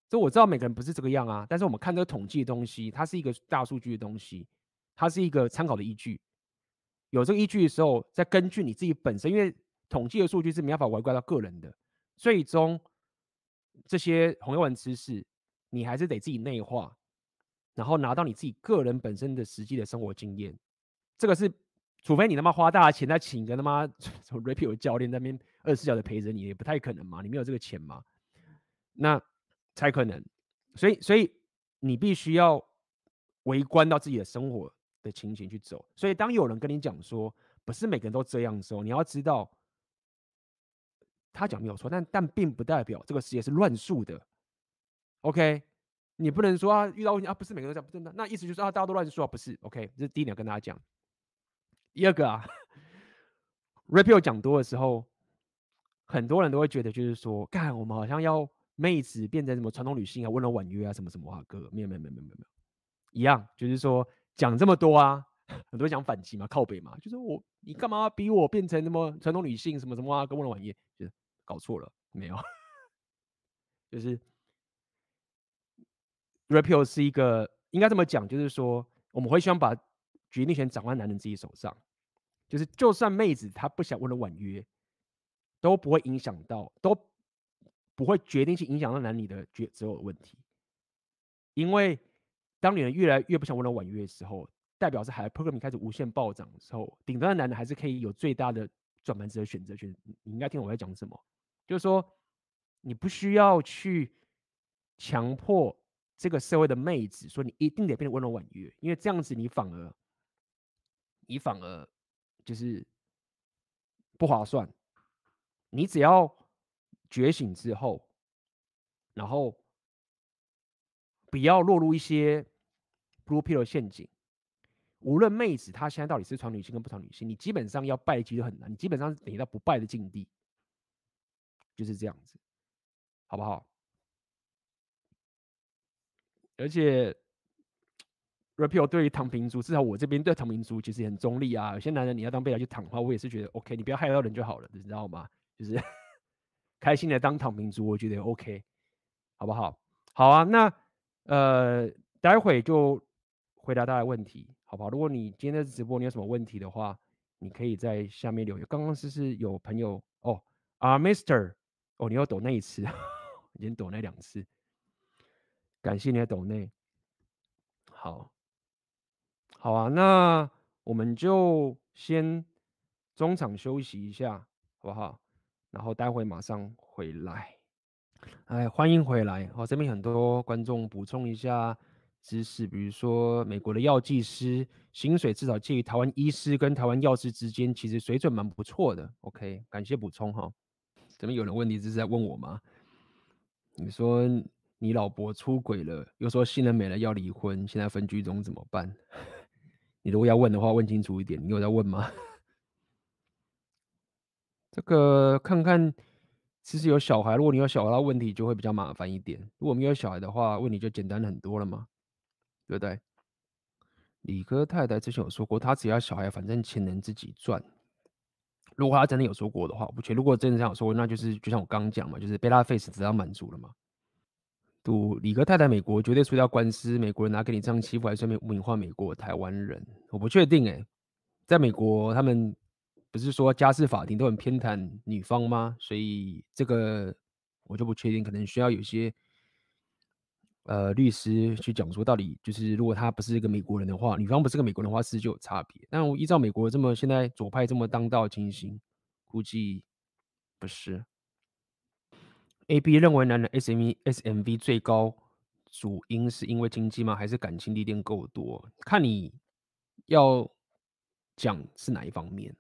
这我知道每个人不是这个样啊，但是我们看这个统计的东西，它是一个大数据的东西，它是一个参考的依据。有这个依据的时候，再根据你自己本身，因为。统计的数据是没办法外挂到个人的，最终这些红药丸知识，你还是得自己内化，然后拿到你自己个人本身的实际的生活经验，这个是除非你他妈花大钱再请一个他妈 *laughs* 什么 Rapio 教练那边二十四小时陪着你，也不太可能嘛，你没有这个钱嘛，那才可能。所以，所以你必须要围观到自己的生活的情形去走。所以，当有人跟你讲说不是每个人都这样的时候，你要知道他讲没有错，但但并不代表这个世界是乱数的。OK。你不能说啊，遇到问题啊，不是每个人都这样，不是那那意思就是啊，大家都乱说啊，不是？OK，这是第一点跟大家讲。第二个啊，Rapio 讲多的时候，很多人都会觉得就是说，干我们好像要妹子变成什么传统女性啊，温柔婉约啊，什么什么啊，哥，没有没有没有没有没有，一样，就是说讲这么多啊，*laughs* 很多人讲反击嘛，靠北嘛，就是我你干嘛逼我变成什么传统女性，什么什么啊，跟温柔婉约，就是搞错了，没有，*laughs* 就是。Rapio 是一个应该这么讲，就是说我们会希望把决定权掌握在男人自己手上，就是就算妹子她不想为了婉约，都不会影响到，都不会决定性影响到男女的决择偶问题。因为当女人越来越不想为了婉约的时候，代表是海 program 开始无限暴涨的时候，顶端的男人还是可以有最大的转盘子的选择权。你应该听我在讲什么，就是说你不需要去强迫。这个社会的妹子说：“你一定得变得温柔婉约，因为这样子你反而，你反而就是不划算。你只要觉醒之后，然后不要落入一些 blue pill 陷阱。无论妹子她现在到底是传女性跟不传女性，你基本上要败机就很难，你基本上是等于到不败的境地，就是这样子，好不好？”而且，Rapio 对于躺平族，至少我这边对躺平族其实很中立啊。有些男人你要当备胎去躺的话，我也是觉得 OK，你不要害到人就好了，你知道吗？就是 *laughs* 开心的当躺平族，我觉得 OK，好不好？好啊，那呃，待会就回答大家问题，好不好？如果你今天的直播你有什么问题的话，你可以在下面留言。刚刚是是有朋友哦啊，Mr，哦，你要躲那一次，已经躲那两次。感谢你的抖内，好，好啊，那我们就先中场休息一下，好不好？然后待会马上回来。哎，欢迎回来！哦，这边很多观众补充一下知识，比如说美国的药剂师薪水至少介于台湾医师跟台湾药师之间，其实水准蛮不错的。OK，感谢补充哈。这边有人问题，这是在问我吗？你说。你老婆出轨了，又说新人没了要离婚，现在分居中怎么办？*laughs* 你如果要问的话，问清楚一点。你有在问吗？*laughs* 这个看看，其实有小孩，如果你有小孩，问题就会比较麻烦一点。如果没有小孩的话，问题就简单很多了嘛，对不对？李哥太太之前有说过，他只要小孩，反正钱能自己赚。如果他真的有说过的话，我不确定。如果真的这样说，那就是就像我刚讲嘛，就是贝拉 face 只要满足了嘛。赌李哥太太美国绝对输掉官司，美国人拿给你这样欺负，还顺便污名化美国台湾人，我不确定哎、在美国他们不是说家事法庭都很偏袒女方吗？所以这个我就不确定，可能需要有些呃律师去讲说，到底就是如果他不是一个美国人的话，女方不是个美国人的话，是就有差别。但我依照美国这么现在左派这么当道情形，估计不是。A B 认为男人 S M V S M V 最高主因是因为经济吗？还是感情历练够多？看你要讲是哪一方面。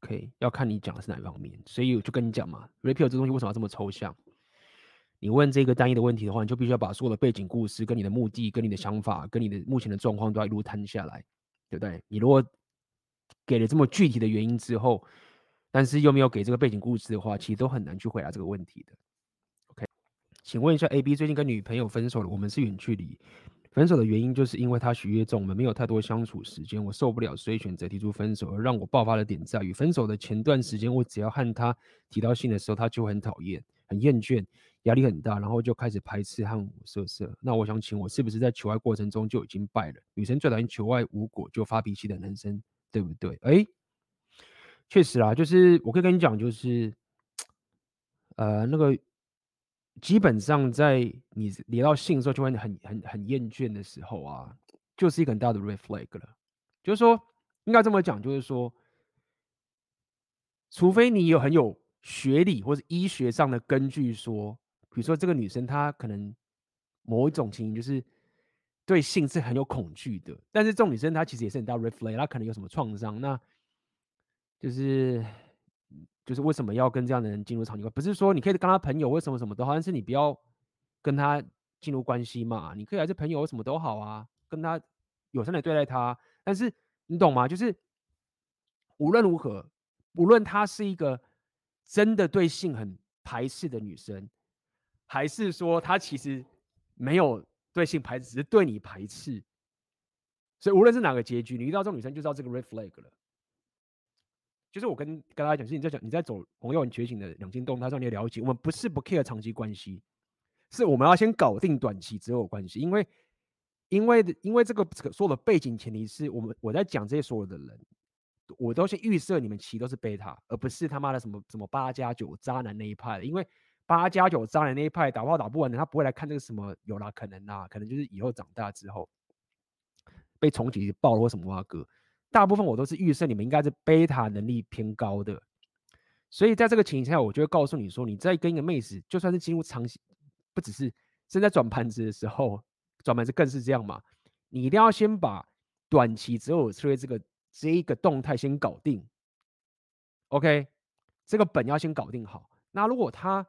OK，要看你讲的是哪一方面。所以我就跟你讲嘛，Rapio 这东西为什么要这么抽象？你问这个单一的问题的话，你就必须要把所有的背景故事、跟你的目的、跟你的想法、跟你的目前的状况都要一路摊下来，对不对？你如果给了这么具体的原因之后，但是又没有给这个背景故事的话，其实都很难去回答这个问题的。请问一下，A B 最近跟女朋友分手了，我们是远距离。分手的原因就是因为他学业重，我们没有太多相处时间，我受不了，所以选择提出分手。而让我爆发的点在于，分手的前段时间，我只要和他提到性的时候，他就很讨厌、很厌倦、压力很大，然后就开始排斥和我色色。那我想请我是不是在求爱过程中就已经败了？女生最讨厌求爱无果就发脾气的男生，对不对？哎，确实啊，就是我可以跟你讲，就是呃那个。基本上在你聊到性的时候，就会很很很厌倦的时候啊，就是一个很大的 red flag 了。就是说，应该这么讲，就是说，除非你有很有学历或者医学上的根据，说，比如说这个女生她可能某一种情形就是对性是很有恐惧的，但是这种女生她其实也是很大 red flag，她可能有什么创伤，那就是就是为什么要跟这样的人进入长期关？不是说你可以跟他朋友，为什么什么都好，但是你不要跟他进入关系嘛，你可以还是朋友，什么都好啊，跟他友善的对待他。但是你懂吗？就是无论如何，无论她是一个真的对性很排斥的女生，还是说她其实没有对性排斥，只是对你排斥。所以无论是哪个结局，你遇到这种女生，就知道这个 red flag 了。就是我跟跟大家讲，是你在讲你在走红药丸觉醒的两性动态上，你要了解，我们不是不 care 长期关系，是我们要先搞定短期择偶关系，因为。因为因为这个所有的背景前提是我们我在讲这些所有的人，我都先预设你们其实都是贝塔，而不是他妈的什么什么八加九渣男那一派的。因为八加九渣男那一派打炮打不完的，他不会来看这个什么有啦，可能啦，可能就是以后长大之后被重启爆了或什么哇哥。大部分我都是预设你们应该是贝塔能力偏高的，所以在这个情形下，我就会告诉你说，你在跟一个妹子，就算是进入长期，不只是正在转盘子的时候。转盘子更是这样嘛？你一定要先把短期择偶策略这个这一个动态先搞定，OK？这个本要先搞定好。那如果他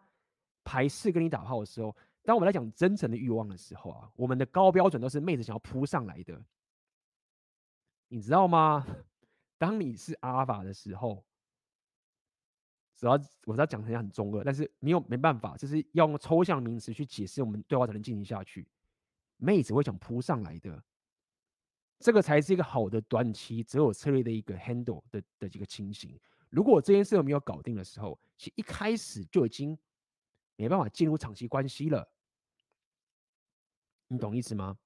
排斥跟你打炮的时候，当我们来讲真诚的欲望的时候啊，我们的高标准都是妹子想要扑上来的，你知道吗？*laughs* 当你是阿尔法的时候，只要我知道讲起来很中二，但是没有没办法，就是要用抽象名词去解释我们对话才能进行下去。妹子会想扑上来的，这个才是一个好的短期择偶策略的一个 handle 的的几个情形。如果这件事没有搞定的时候，其实一开始就已经没办法进入长期关系了。你懂意思吗？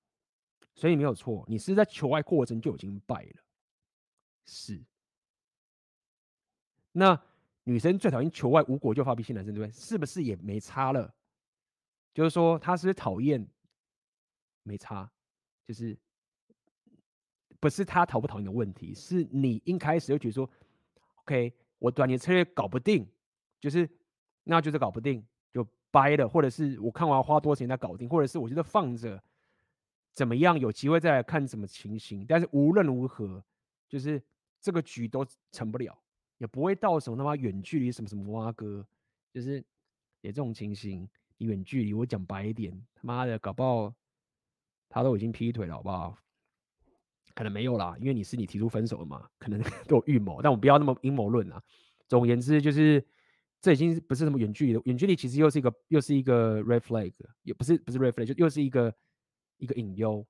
所以没有错，你是在求爱过程就已经败了。是。那女生最讨厌求爱无果就发脾气男生，对不对？是不是也没差了？就是说，她是讨厌？没差，就是不是他讨不讨厌的问题，是你一开始就觉得说，OK，我短期策略搞不定，就是那就是搞不定就掰了，或者是我看完花多少钱再搞定，或者是我觉得放着怎么样，有机会再来看什么情形。但是无论如何，就是这个局都成不了，也不会到什么他妈远距离什么什么挖哥，就是也这种情形，远距离我讲白一点，他妈的搞不好。他都已经劈腿了，好不好？可能没有啦，因为你是你提出分手了嘛，可能 *laughs* 都有预谋。但我不要那么阴谋论啊。总而言之，就是这已经不是什么远距离的，远距离其实又是一个又是一个 red flag，也不是不是 red flag，就又是一个一个隐忧。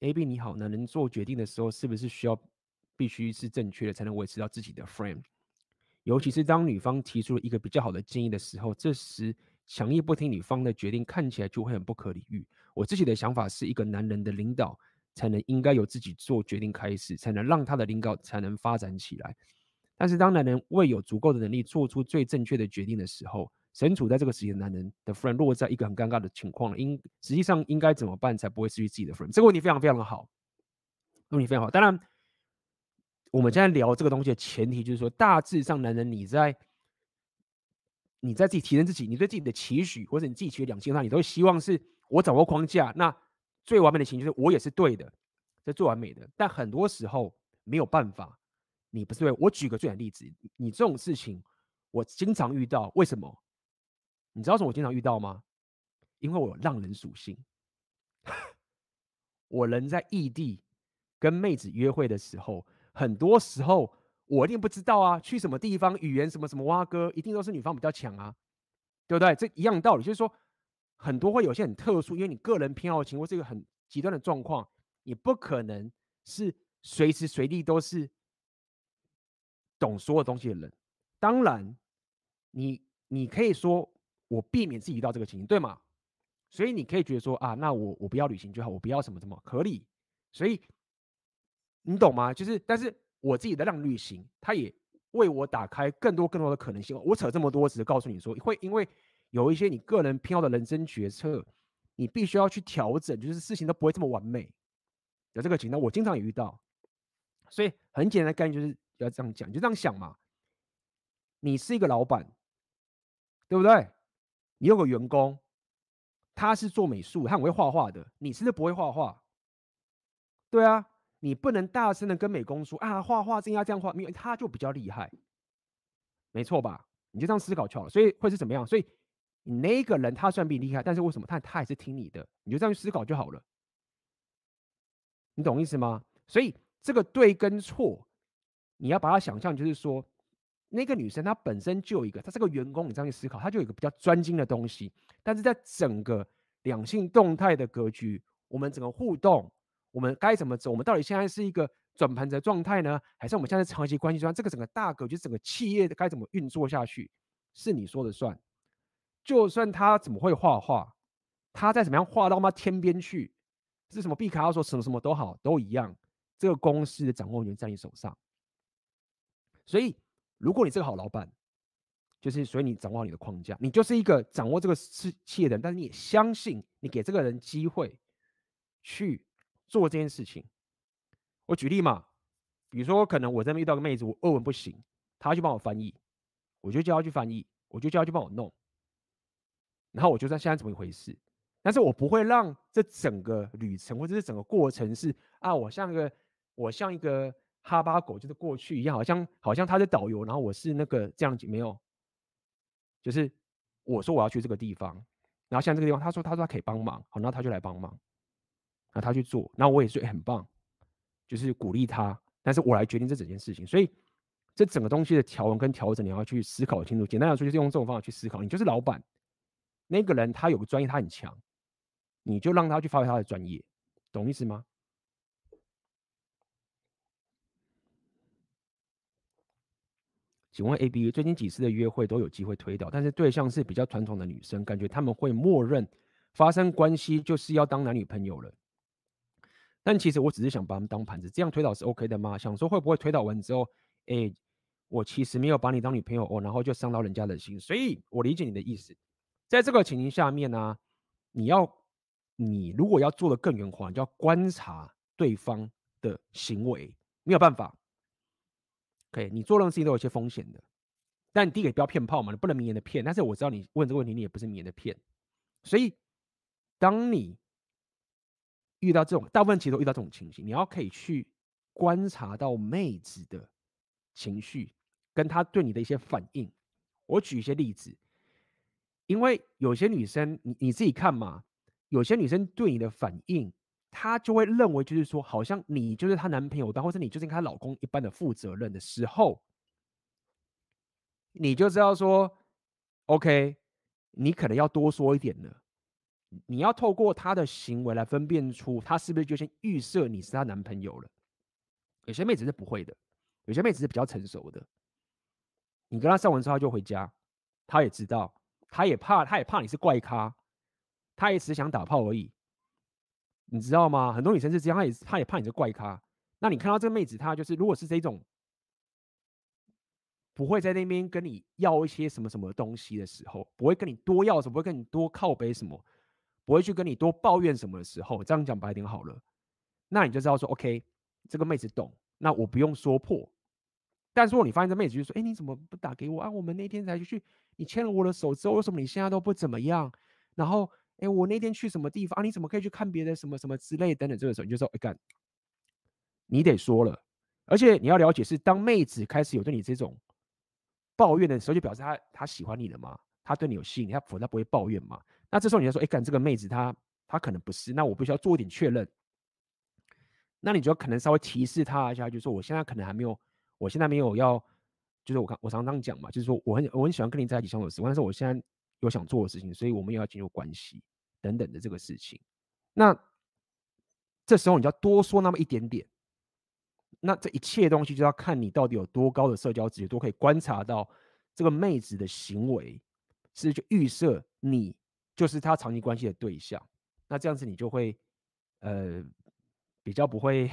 AB 你好，男人做决定的时候是不是需要必须是正确的，才能维持到自己的 frame？尤其是当女方提出了一个比较好的建议的时候，这时强硬不听女方的决定，看起来就会很不可理喻。我自己的想法是一个男人的领导才能应该由自己做决定开始，才能让他的领导才能发展起来。但是当男人未有足够的能力做出最正确的决定的时候，身处在这个时期的男人的 friend 落在一个很尴尬的情况了。应实际上应该怎么办才不会失去自己的 friend？这个问题非常非常的好，问题非常好。当然。我们现在聊这个东西的前提就是说，大致上，男人你在你在自己提升自己，你对自己的期许，或者你自己取两性上，你都希望是我掌握框架，那最完美的情就是我也是对的，这最完美的。但很多时候没有办法，你不是对。我举个最简单例子，你这种事情我经常遇到，为什么？你知道什么我经常遇到吗？因为我有浪人属性，我人在异地跟妹子约会的时候。很多时候我一定不知道啊，去什么地方，语言什么什么蛙哥，一定都是女方比较强啊，对不对？这一样道理，就是说很多会有些很特殊，因为你个人偏好情或是一个很极端的状况，你不可能是随时随地都是懂所有东西的人。当然，你你可以说我避免自己遇到这个情形，对吗？所以你可以觉得说啊，那我我不要旅行就好，我不要什么什么，合理。所以。你懂吗？就是，但是我自己的让旅行，它也为我打开更多更多的可能性。我扯这么多，只是告诉你说，会因为有一些你个人偏好的人生决策，你必须要去调整，就是事情都不会这么完美。有这个情况，我经常也遇到。所以很简单的概念就是要这样讲，就这样想嘛。你是一个老板，对不对？你有个员工，他是做美术，他很会画画的，你是不是不会画画？对啊。你不能大声的跟美工说啊，画画真要这样画，因为他就比较厉害，没错吧？你就这样思考就好了。所以会是怎么样？所以你那个人他虽然比你厉害，但是为什么他他还是听你的？你就这样去思考就好了。你懂意思吗？所以这个对跟错，你要把它想象就是说，那个女生她本身就有一个，她是个员工，你这样去思考，她就有一个比较专精的东西。但是在整个两性动态的格局，我们整个互动。我们该怎么走？我们到底现在是一个转盘的状态呢，还是我们现在长期关系中，这个整个大格局，整个企业该怎么运作下去，是你说了算。就算他怎么会画画，他再怎么样画到妈天边去，是什么毕卡索什么什么都好，都一样。这个公司的掌握权在你手上。所以，如果你是个好老板，就是所以你掌握好你的框架，你就是一个掌握这个事企业的人，但是你也相信你给这个人机会去。做这件事情，我举例嘛，比如说可能我这边遇到个妹子，我俄文不行，她去帮我翻译，我就叫她去翻译，我就叫她去帮我弄，然后我就知道现在怎么一回事，但是我不会让这整个旅程或者是整个过程是啊，我像一个我像一个哈巴狗，就是过去一样，好像好像他是导游，然后我是那个这样子，没有，就是我说我要去这个地方，然后像这个地方，他说他说他可以帮忙，好，那他就来帮忙。那他去做，那我也是很棒，就是鼓励他，但是我来决定这整件事情。所以这整个东西的条文跟调整，你要去思考清楚。简单来说，就是用这种方法去思考。你就是老板，那个人他有个专业，他很强，你就让他去发挥他的专业，懂意思吗？请问 A B 最近几次的约会都有机会推倒，但是对象是比较传统的女生，感觉他们会默认发生关系就是要当男女朋友了。但其实我只是想把他们当盘子，这样推倒是 OK 的吗？想说会不会推倒完之后，哎、我其实没有把你当女朋友哦，然后就伤到人家的心。所以我理解你的意思，在这个情形下面呢、你要你如果要做的更圆滑，就要观察对方的行为，没有办法。OK，你做任何事情都有一些风险的，但你第一个不要骗炮嘛，你不能明言的骗。但是我知道你问这个问题，你也不是明言的骗，所以当你。遇到这种，大部分其实都遇到这种情形，你要可以去观察到妹子的情绪，跟她对你的一些反应。我举一些例子，因为有些女生，你你自己看嘛，有些女生对你的反应，她就会认为就是说，好像你就是她男朋友般，或是你就是她老公一般的负责任的时候，你就知道说，OK，你可能要多说一点了。你要透过他的行为来分辨出他是不是就先预设你是他男朋友了。有些妹子是不会的，有些妹子是比较成熟的。你跟他上完之后就回家，他也知道，他也怕，他也怕你是怪咖，他也只是想打炮而已。你知道吗？很多女生是这样，她也她也怕你是怪咖。那你看到这个妹子，她就是如果是这种不会在那边跟你要一些什么什么东西的时候，不会跟你多要什么，不会跟你多靠背什么。不会去跟你多抱怨什么的时候，这样讲白点好了，那你就知道说，OK，这个妹子懂，那我不用说破。但是如果你发现这妹子就说，哎，你怎么不打给我啊？我们那天才去，你牵了我的手之后，为什么你现在都不怎么样？然后，哎，我那天去什么地方啊？你怎么可以去看别的什么什么之类等等？这个时候你就说，哎干，你得说了，而且你要了解是，当妹子开始有对你这种抱怨的时候，就表示她她喜欢你了嘛，她对你有吸引力，她否则不会抱怨嘛。那这时候你就说，哎，干这个妹子她她可能不是，那我必须要做一点确认。那你就可能稍微提示她一下，就是说我现在可能还没有，我现在没有要，就是我刚我常常讲嘛，就是说我很我很喜欢跟你在一起相处的时光，但是我现在有想做的事情，所以我们也要进入关系等等的这个事情。那这时候你就要多说那么一点点。那这一切东西就要看你到底有多高的社交直觉，多可以观察到这个妹子的行为，是就预设你。就是他长期关系的对象，那这样子你就会，呃，比较不会，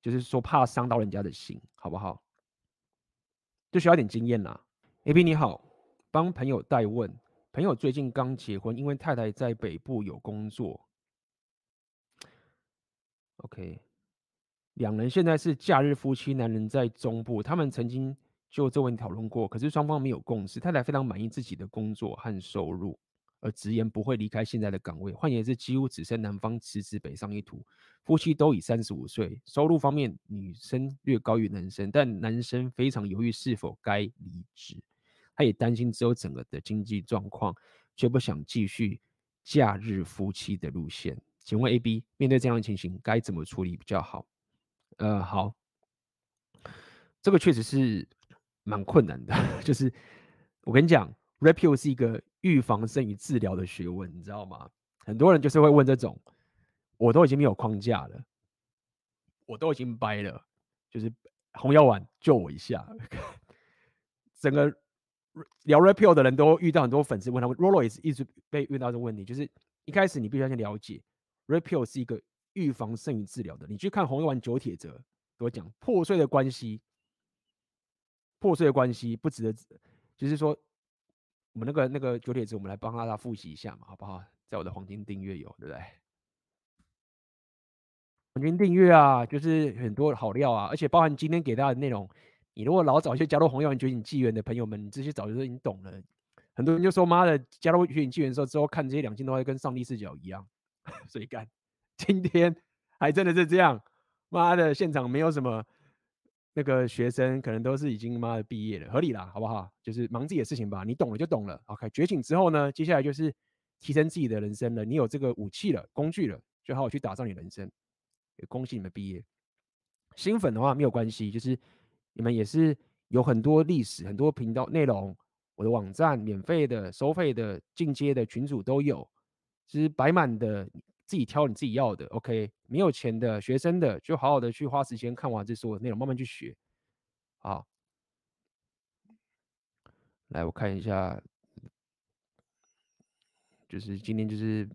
就是说怕伤到人家的心，好不好？就需要点经验啦。A B 你好，帮朋友代问，朋友最近刚结婚，因为太太在北部有工作。OK，两人现在是假日夫妻，男人在中部，他们曾经就这问题讨论过，可是双方没有共识。太太非常满意自己的工作和收入。而直言不会离开现在的岗位，换言之，几乎只剩男方辞职北上一途。夫妻都已三十五岁，收入方面女生略高于男生，但男生非常犹豫是否该离职。他也担心之后整个的经济状况，却不想继续假日夫妻的路线。请问 A、B 面对这样的情形，该怎么处理比较好？呃，好，这个确实是蛮困难的。*laughs* 就是我跟你讲，Red Pill 是一个。预防胜于治疗的学问，你知道吗？很多人就是会问这种，我都已经没有框架了，我都已经掰了，就是红药丸救我一下。*laughs* 整个聊 r e p e l 的人都遇到很多粉丝问他，rollo 也是一直被遇到这个问题，就是一开始你必须要先了解 r e p e l 是一个预防胜于治疗的。你去看红丸九铁则，给我讲破碎的关系，破碎的关系不值得，就是说。我们那个那个九铁则，我们来帮大家复习一下嘛，好不好？在我的黄金订阅有，对不对？黄金订阅啊，就是很多好料啊，而且包含今天给大家的内容。你如果老早就加入红药丸觉醒纪元的朋友们，你这些早就已经懂了。很多人就说：“妈的，加入觉醒纪元的时候，之后看这些两性都会跟上帝视角一样。*laughs* ”所以干，今天还真的是这样。妈的，现场没有什么。那个学生可能都是已经妈的毕业了，合理啦，好不好？就是忙自己的事情吧，你懂了就懂了。OK，觉醒之后呢，接下来就是提升自己的人生了。你有这个武器了，工具了，就好好去打造你人生。也恭喜你们毕业。新粉的话没有关系，就是你们也是有很多历史、很多频道内容，我的网站免费的、收费的、进阶的群组都有，其实摆满的。自己挑你自己要的，OK？没有钱的学生的，就好好的去花时间看完这所有内容，慢慢去学。好，来我看一下，就是今天就是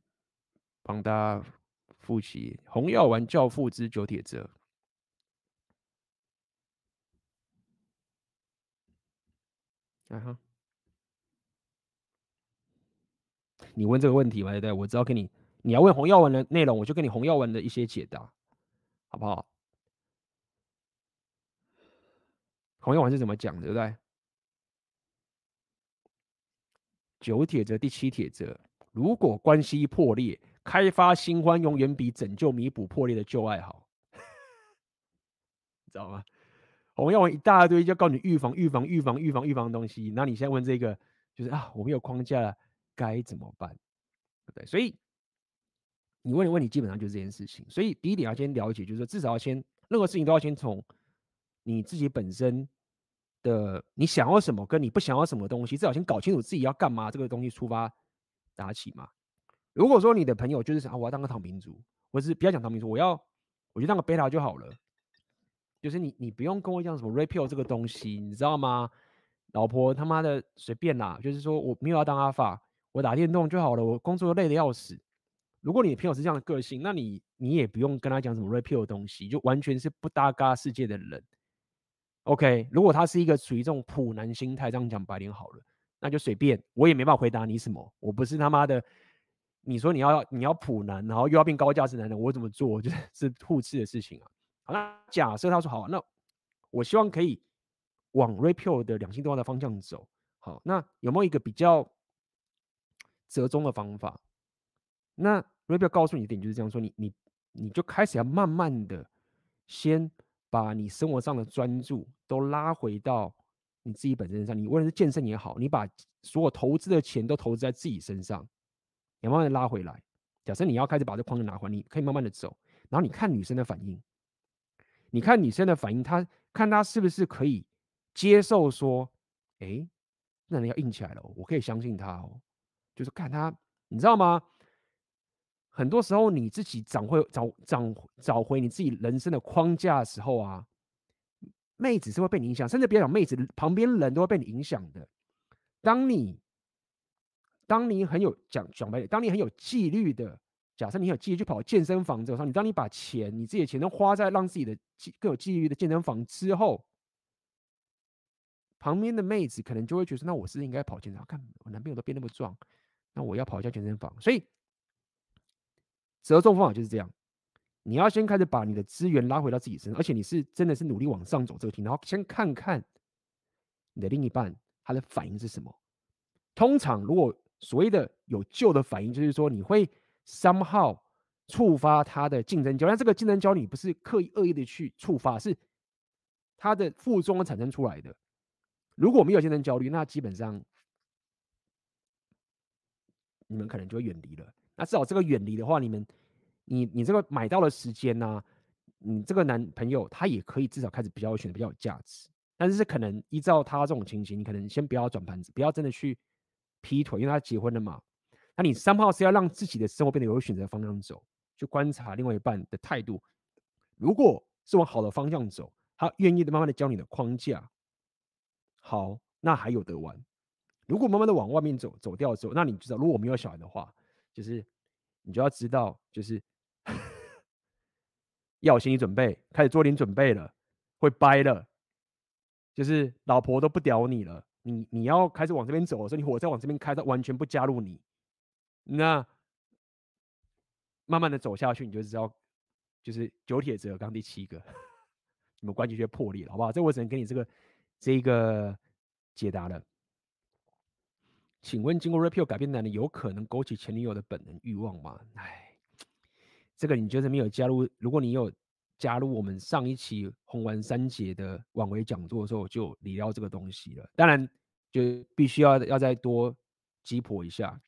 帮大家复习《红药丸教父之九铁则》。啊哈，你问这个问题嘛？对不对？我只要给你。你要问红药丸的内容，我就给你红药丸的一些解答，好不好？红药丸是怎么讲的，对不对？九铁则第七铁则：如果关系破裂，开发新欢永远比拯救弥补破裂的旧爱好，*laughs* 你知道吗？红药丸一大堆，就告诉你预防、预防、预防、预防、预防的东西。那你现在问这个，就是啊，我没有框架了，该怎么办？对不对？所以。你问的问题基本上就是这件事情，所以第一点要先了解，就是说至少要先任何事情都要先从你自己本身的你想要什么，跟你不想要什么东西，至少先搞清楚自己要干嘛这个东西出发打起嘛。如果说你的朋友就是想啊，我要当个躺平族，或是不要讲躺平族，我要我就当个贝塔就好了，就是你你不用跟我讲什么 REPEL 这个东西，你知道吗？老婆他妈的随便啦，就是说我没有要当阿法，我打电动就好了，我工作累得要死。如果你的朋友是这样的个性，那你你也不用跟他讲什么 Red Pill 的东西，就完全是不搭嘎世界的人。OK，如果他是一个属于这种普男心态，这样讲白点好了，那就随便，我也没办法回答你什么。我不是他妈的，你说你要你要普男，然后又要变高价值男人，我怎么做？*laughs* 就是是互斥的事情啊。那假设他说好，那我希望可以往 Red Pill 的两性对话的方向走。好，那有没有一个比较折中的方法？那 Red Pill 告诉你一点就是这样说，你你你就开始要慢慢的，先把你生活上的专注都拉回到你自己本身上。你无论是健身也好，你把所有投资的钱都投资在自己身上，你慢慢的拉回来。假设你要开始把这框架拿回来，你可以慢慢的走，然后你看女生的反应，你看女生的反应，她看她是不是可以接受说，哎，那你要硬起来了，我可以相信她哦，就是看她，你知道吗？很多时候，你自己找回找找找回你自己人生的框架的时候啊，妹子是会被你影响，甚至别讲妹子，旁边人都会被你影响的。当你当你很有讲讲白点，当你很有纪律的，假设你有纪律去跑健身房之后，你当你把钱你自己的钱都花在让自己的更有纪律的健身房之后，旁边的妹子可能就会觉得，那我是应该跑健身房，看我男朋友都变那么壮，那我要跑一下健身房。所以折中方法就是这样，你要先开始把你的资源拉回到自己身上，而且你是真的是努力往上走这个题，然后先看看你的另一半他的反应是什么。通常如果所谓的有救的反应，就是说你会 somehow 触发他的竞争焦虑，但这个竞争焦虑不是刻意恶意的去触发，是他的负重产生出来的。如果没有竞争焦虑，那基本上你们可能就会远离了。那至少这个远离的话，你们你你这个买到的时间呢、你这个男朋友他也可以至少开始比较选择比较有价值。但是可能依照他这种情形，你可能先不要转盘子，不要真的去。劈腿，因为他结婚了嘛。那你三号是要让自己的生活变得有选择方向走，去观察另外一半的态度。如果是往好的方向走，他愿意的慢慢的教你的框架，好，那还有得玩。如果慢慢的往外面走，走掉之后，那你知道，如果我没有小孩的话，就是你就要知道，就是 *laughs* 要有心理准备，开始做点准备了，会掰了，就是老婆都不屌你了。你你要开始往这边走的时候，你火车往这边开，他完全不加入你，那慢慢的走下去，你就知道，就是九铁则刚第七个，你们关系就破裂了，好不好？这我只能给你这个这一个解答了。请问，经过 repeal 改变男人有可能勾起前女友的本能欲望吗？哎，这个你就是没有加入，如果你有。加入我们上一期红丸三杰的挽回讲座的时候，就理到这个东西了。当然，就必须要要再多击破一下。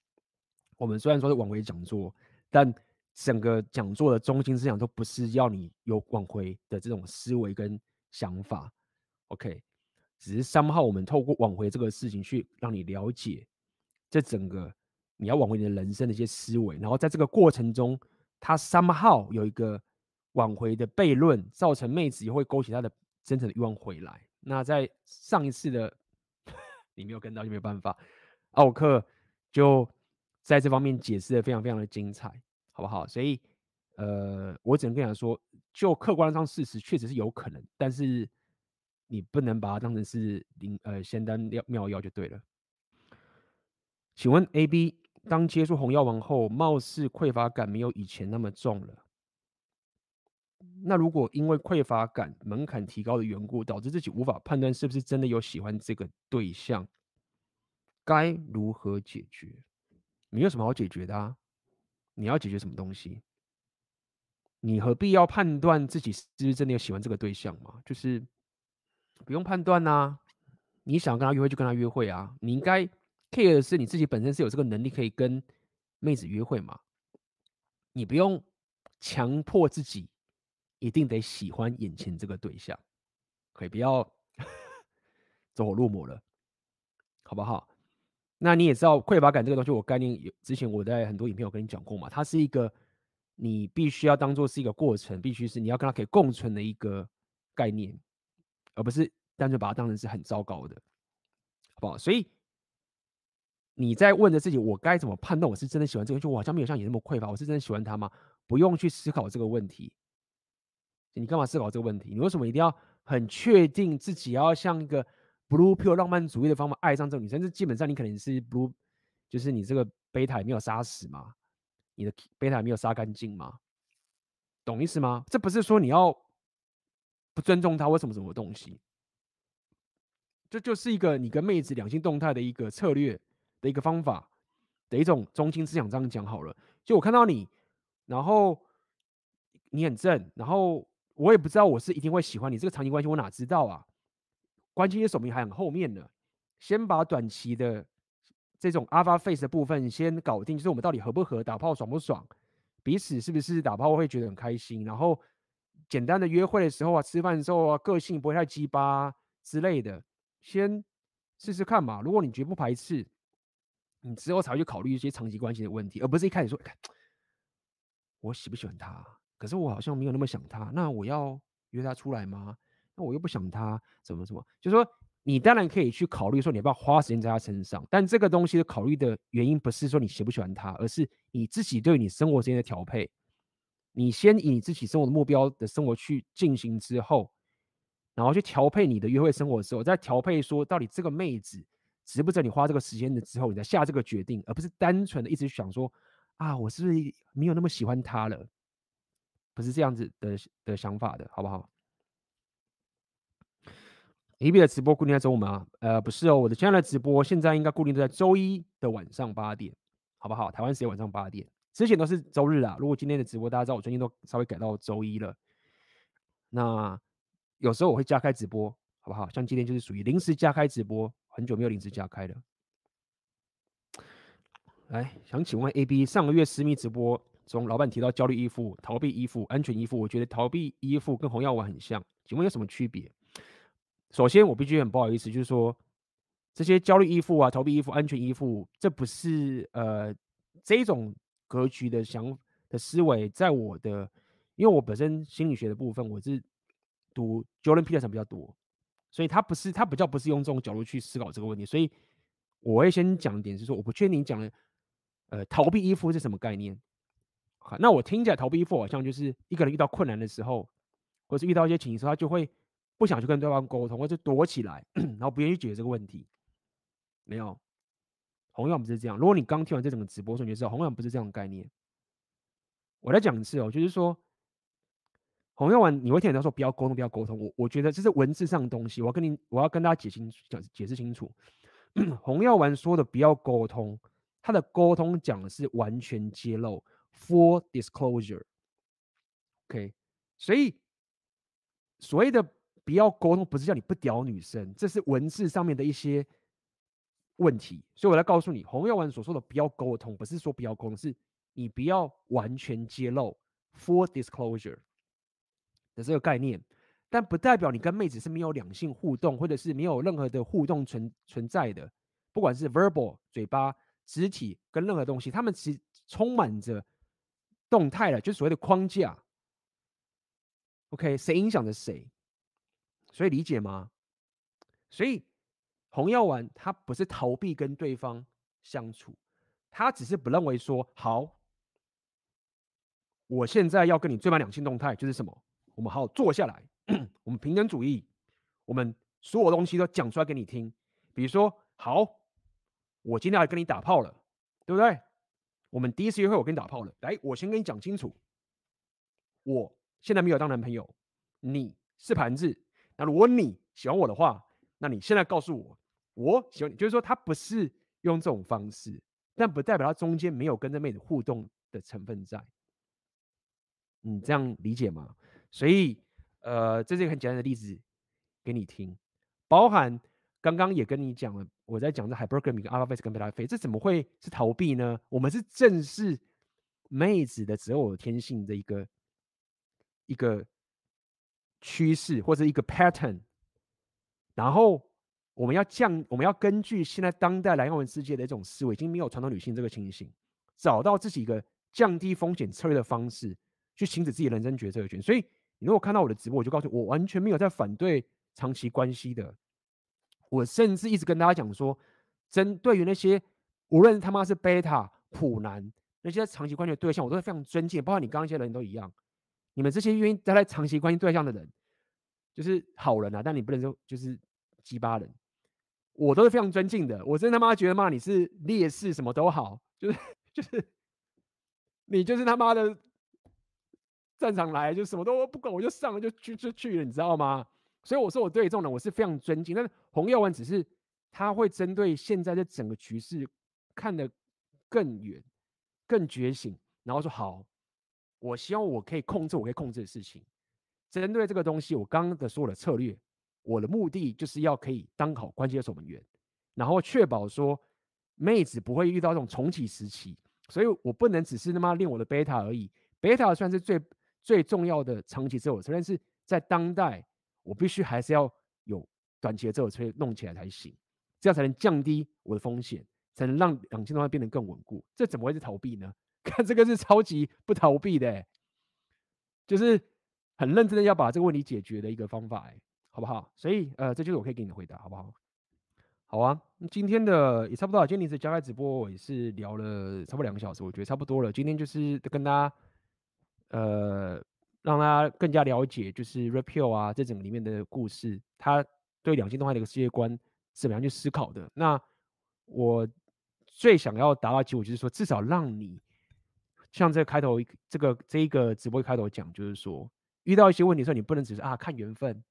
我们虽然说是挽回讲座，但整个讲座的中心思想都不是要你有挽回的这种思维跟想法。OK，只是三号我们透过挽回这个事情去让你了解这整个你要挽回你的人生的一些思维，然后在这个过程中，他三号有一个。挽回的悖论造成妹子也会勾起她的真诚的欲望回来。那在上一次的 *laughs* 你没有跟到就没有办法，奥克就在这方面解释的非常非常的精彩，好不好？所以呃，我只能跟你说，就客观上事实确实是有可能，但是你不能把它当成是灵呃仙丹妙药就对了。请问 A B 当接触红药丸后，貌似匮乏感没有以前那么重了。那如果因为匮乏感门槛提高的缘故，导致自己无法判断是不是真的有喜欢这个对象，该如何解决？没有什么好解决的啊！你要解决什么东西？你何必要判断自己是不是真的有喜欢这个对象嘛？就是不用判断呐，你想跟他约会就跟他约会啊！你应该 care 的是你自己本身是有这个能力可以跟妹子约会嘛？你不用强迫自己。一定得喜欢眼前这个对象，可以不要 *laughs* 走火入魔了，好不好？那你也知道匮乏感这个东西，我概念有之前我在很多影片有跟你讲过嘛，它是一个你必须要当做是一个过程，必须是你要跟他可以共存的一个概念，而不是单纯把它当成是很糟糕的，好不好？所以你在问着自己，我该怎么判断我是真的喜欢这个？就我好像没有像你那么匮乏，我是真的喜欢它吗？不用去思考这个问题。你干嘛思考这个问题？你为什么一定要很确定自己要像一个 blue pill 浪漫主义的方法爱上这个女生？这基本上你可能是 blue，就是你这个贝塔也没有杀死嘛？你的贝塔没有杀干净嘛？懂意思吗？这不是说你要不尊重她或什么什么东西，这就是一个你跟妹子两性动态的一个策略的一个方法的一种中心思想。这样讲好了，就我看到你，然后你很正，然后。我也不知道我是一定会喜欢你这个长期关系，我哪知道啊？关系的手名还很后面呢，先把短期的这种 alpha face 的部分先搞定，就是我们到底合不合，打炮爽不爽，彼此是不是打炮会觉得很开心，然后简单的约会的时候啊，吃饭的时候啊，个性不会太鸡巴之类的，先试试看嘛。如果你绝不排斥，你之后才会去考虑一些长期关系的问题，而不是一开始说，欸，我喜不喜欢他？可是我好像没有那么想他，那我要约他出来吗？我又不想他，怎么怎么？就是说，你当然可以去考虑说你要不要花时间在他身上，但这个东西的考虑的原因不是说你喜不喜欢他，而是你自己对你生活之间的调配。你先以你自己生活的目标的生活去进行之后，然后去调配你的约会生活的时候，再调配说到底这个妹子值不值你花这个时间的之后，你再下这个决定，而不是单纯的一直想说啊，我是不是没有那么喜欢他了？不是这样子的的想法的，好不好？AB 的直播固定在周五吗？呃，不是哦，我的现在的直播现在应该固定在周一的晚上八点，好不好？台湾时间晚上八点，之前都是周日啊。如果今天的直播大家知道，我最近都稍微改到周一了。那有时候我会加开直播，好不好？像今天就是属于临时加开直播，很久没有临时加开了。来，想请问 AB，上个月私密直播中，老板提到焦虑依附、逃避依附、安全依附，我觉得逃避依附跟红药丸很像，请问有什么区别？首先，我必须很不好意思，就是说这些焦虑依附啊、逃避依附、安全依附，这不是呃这种格局的想的思维，在我的。因为我本身心理学的部分，我是读 Jordan Peterson 比较多，所以他不是他比较不是用这种角度去思考这个问题，所以我会先讲一点是说，我不确定你讲的呃逃避依附是什么概念。好，那我听起来逃避依附好像就是一个人遇到困难的时候，或是遇到一些情形时候，他就会不想去跟对方沟通，或者躲起来，然后不愿意解决这个问题。没有，红药不是这样。如果你刚听完这整个直播，说你就知道红药不是这样的概念。我再讲一次哦，就是说。红药丸，你会听人家说不要沟通，不要沟通。我我觉得这是文字上的东西，我要跟你，我要跟大家解清讲解释清楚。红药丸说的不要沟通，他的沟通讲的是完全揭露，full disclosure。OK，所以所谓的不要沟通，不是叫你不屌女生，这是文字上面的一些问题。所以我来告诉你，红药丸所说的不要沟通，不是说不要沟通，是你不要完全揭露，full disclosure。的这个概念，但不代表你跟妹子是没有两性互动，或者是没有任何的互动存存在的。不管是 verbal 嘴巴、肢体跟任何东西，他们其实充满着动态的，就所谓的框架。OK，谁影响着谁？所以理解吗？所以红药丸它不是逃避跟对方相处，他只是不认为说好，我现在要跟你最满两性动态就是什么？我们好好坐下来，我们平等主义，我们所有东西都讲出来给你听。比如说，好，我今天要跟你打炮了，对不对？我们第一次约会，我跟你打炮了。来，我先跟你讲清楚，我现在没有当男朋友，你是盘子。那如果你喜欢我的话，那你现在告诉我，我喜欢你。就是说，他不是用这种方式，但不代表他中间没有跟这妹子互动的成分在。你这样理解吗？所以，呃，这是一个很简单的例子给你听，包含刚刚也跟你讲了，我在讲这 hypergamy 跟 alpha face 跟 beta 这怎么会是逃避呢？我们是正视妹子的择偶天性的一个一个趋势或者一个 pattern，然后我们要降，我们要根据现在当代蓝耀文世界的一种思维，已经没有传统女性这个情形，找到自己一个降低风险策略的方式，去行使自己人生决策权，所以。你如果看到我的直播，我就告诉你，我完全没有在反对长期关系的。我甚至一直跟大家讲说，针对于那些无论他妈是贝塔、普男那些长期关系的对象，我都是非常尊敬，包括你刚刚那些人都一样。你们这些愿意待在长期关系对象的人，就是好人啊，但你不能说就是鸡巴人，我都是非常尊敬的。我真他妈觉得骂你是劣势，什么都好，就是就是你就是他妈的。战场来就什么都不管，我就上了就去就去了，你知道吗？所以我说我对这种人我是非常尊敬。但是洪耀文只是他会针对现在的整个局势看得更远、更觉醒，然后说好，我希望我可以控制我可以控制的事情。针对这个东西，我刚刚的所有的策略，我的目的就是要可以当好关键的守门员，然后确保说妹子不会遇到这种重启时期。所以我不能只是他妈练我的贝塔而已，贝塔算是最。最重要的长期自我策略是在当代，我必须还是要有短期的择偶策略弄起来才行，这样才能降低我的风险，才能让两千多万变得更稳固。这怎么会是逃避呢？看这个是超级不逃避的、欸，就是很认真的要把这个问题解决的一个方法、欸，好不好？所以呃，这就是我可以给你的回答，好不好？好啊，那今天的也差不多了。今天临时加开直播，我也是聊了差不多两个小时，我觉得差不多了。今天就是跟大家。呃，让大家更加了解，就是 Red Pill 啊这整个里面的故事，他对两性动态的一个世界观怎么样去思考的。那我最想要达到的结果就是说，至少让你像这个开头这个这一个直播开头讲，就是说遇到一些问题的时候，你不能只是啊看缘分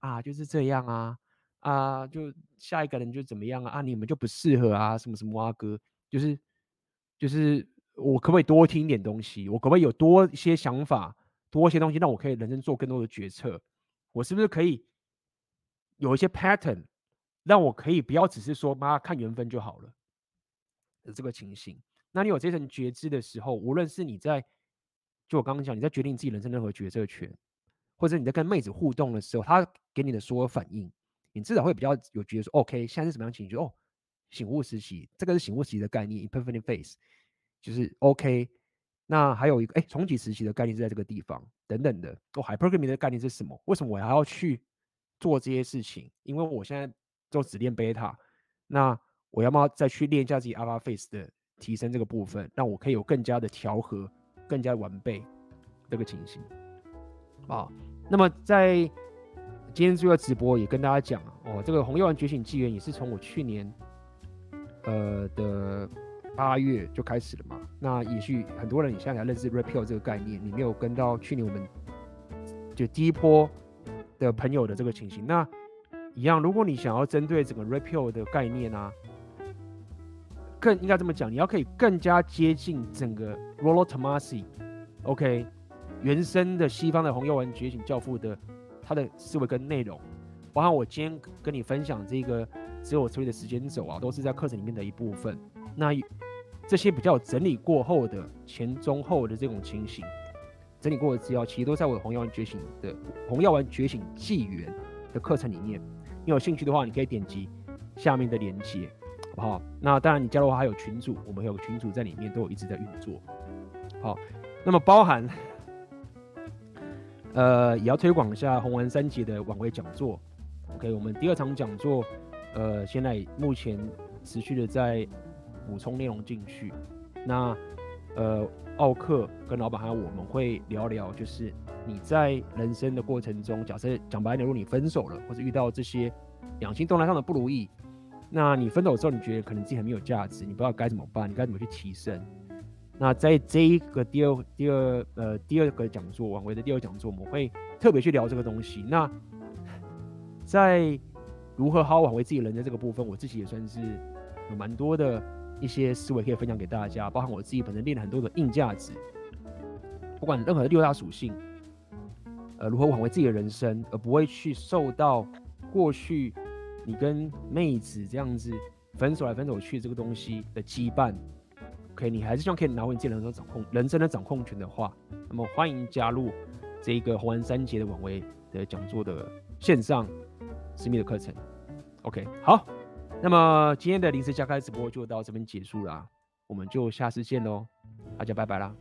啊，就是这样啊啊，就下一个人就怎么样啊啊，你们就不适合啊，什么什么啊哥，就是就是我可不可以多听一点东西？我可不可以有多一些想法？多一些东西，让我可以人生做更多的决策。我是不是可以有一些 pattern，让我可以不要只是说妈看缘分就好了的这个情形？那你有这层觉知的时候，无论是你在就我刚刚讲，你在决定自己人生任何决策权，或者你在跟妹子互动的时候，她给你的所有反应，你至少会比较有觉得说，OK，现在是什么样情绪？哦，醒悟时期，这个是醒悟时期的概念，Epiphany phase，就是 OK。那还有一个哎，重启时期的概念是在这个地方等等的。哦，Hypergamy 的概念是什么？为什么我还要去做这些事情？因为我现在就只练 Beta，那我要不要再去练一下自己 Alpha phase 的提升这个部分，让我可以有更加的调和、更加完备这个情形啊？那么在今天这个直播也跟大家讲哦，这个红药丸觉醒纪元也是从我去年呃的。八月就开始了嘛，那也许很多人你现在才认识 Repeal 这个概念，你没有跟到去年我们就第一波的朋友的这个情形。那一样，如果你想要针对整个 Red Pill 的概念啊，更应该这么讲，你要可以更加接近整个 Rollo Tomassi，OK，原生的西方的红药丸觉醒教父的他的思维跟内容，包含我今天跟你分享这个只有我策略的时间轴啊，都是在课程里面的一部分。那这些比较整理过后的前中后的这种情形，整理过的资料，其实都在我的红药丸觉醒的红药丸觉醒纪元的课程里面。你有兴趣的话，你可以点击下面的链接，好？那当然，你加入的话还有群组，我们还有群组在里面都有一直在运作。好，那么包含呃，也要推广一下红丸三杰的挽回讲座。OK，我们第二场讲座，呃，现在目前持续的在。补充内容进去，那呃，奥克跟老板还有我们会聊聊，就是你在人生的过程中，假设讲白点，如果你分手了，或者遇到这些两性动态上的不如意，那你分手之后，你觉得可能自己很没有价值，你不知道该怎么办，你该怎么去提升？那在这一个第二第二呃第二个讲座，挽回的第二讲座，我们会特别去聊这个东西。那在如何好好挽回自己人的这个部分，我自己也算是有蛮多的。一些思维可以分享给大家，包含我自己本身练了很多的硬价值，不管任何的六大属性，呃，如何挽回自己的人生，而不会去受到过去你跟妹子这样子分手来分手去这个东西的羁绊。OK，你还是希望可以拿回你自己人生掌控人生的掌控权的话，那么欢迎加入这个红安三杰的挽回的讲座的线上私密的课程。OK，好。那么今天的临时加开直播就到这边结束了，我们就下次见喽，大家拜拜啦。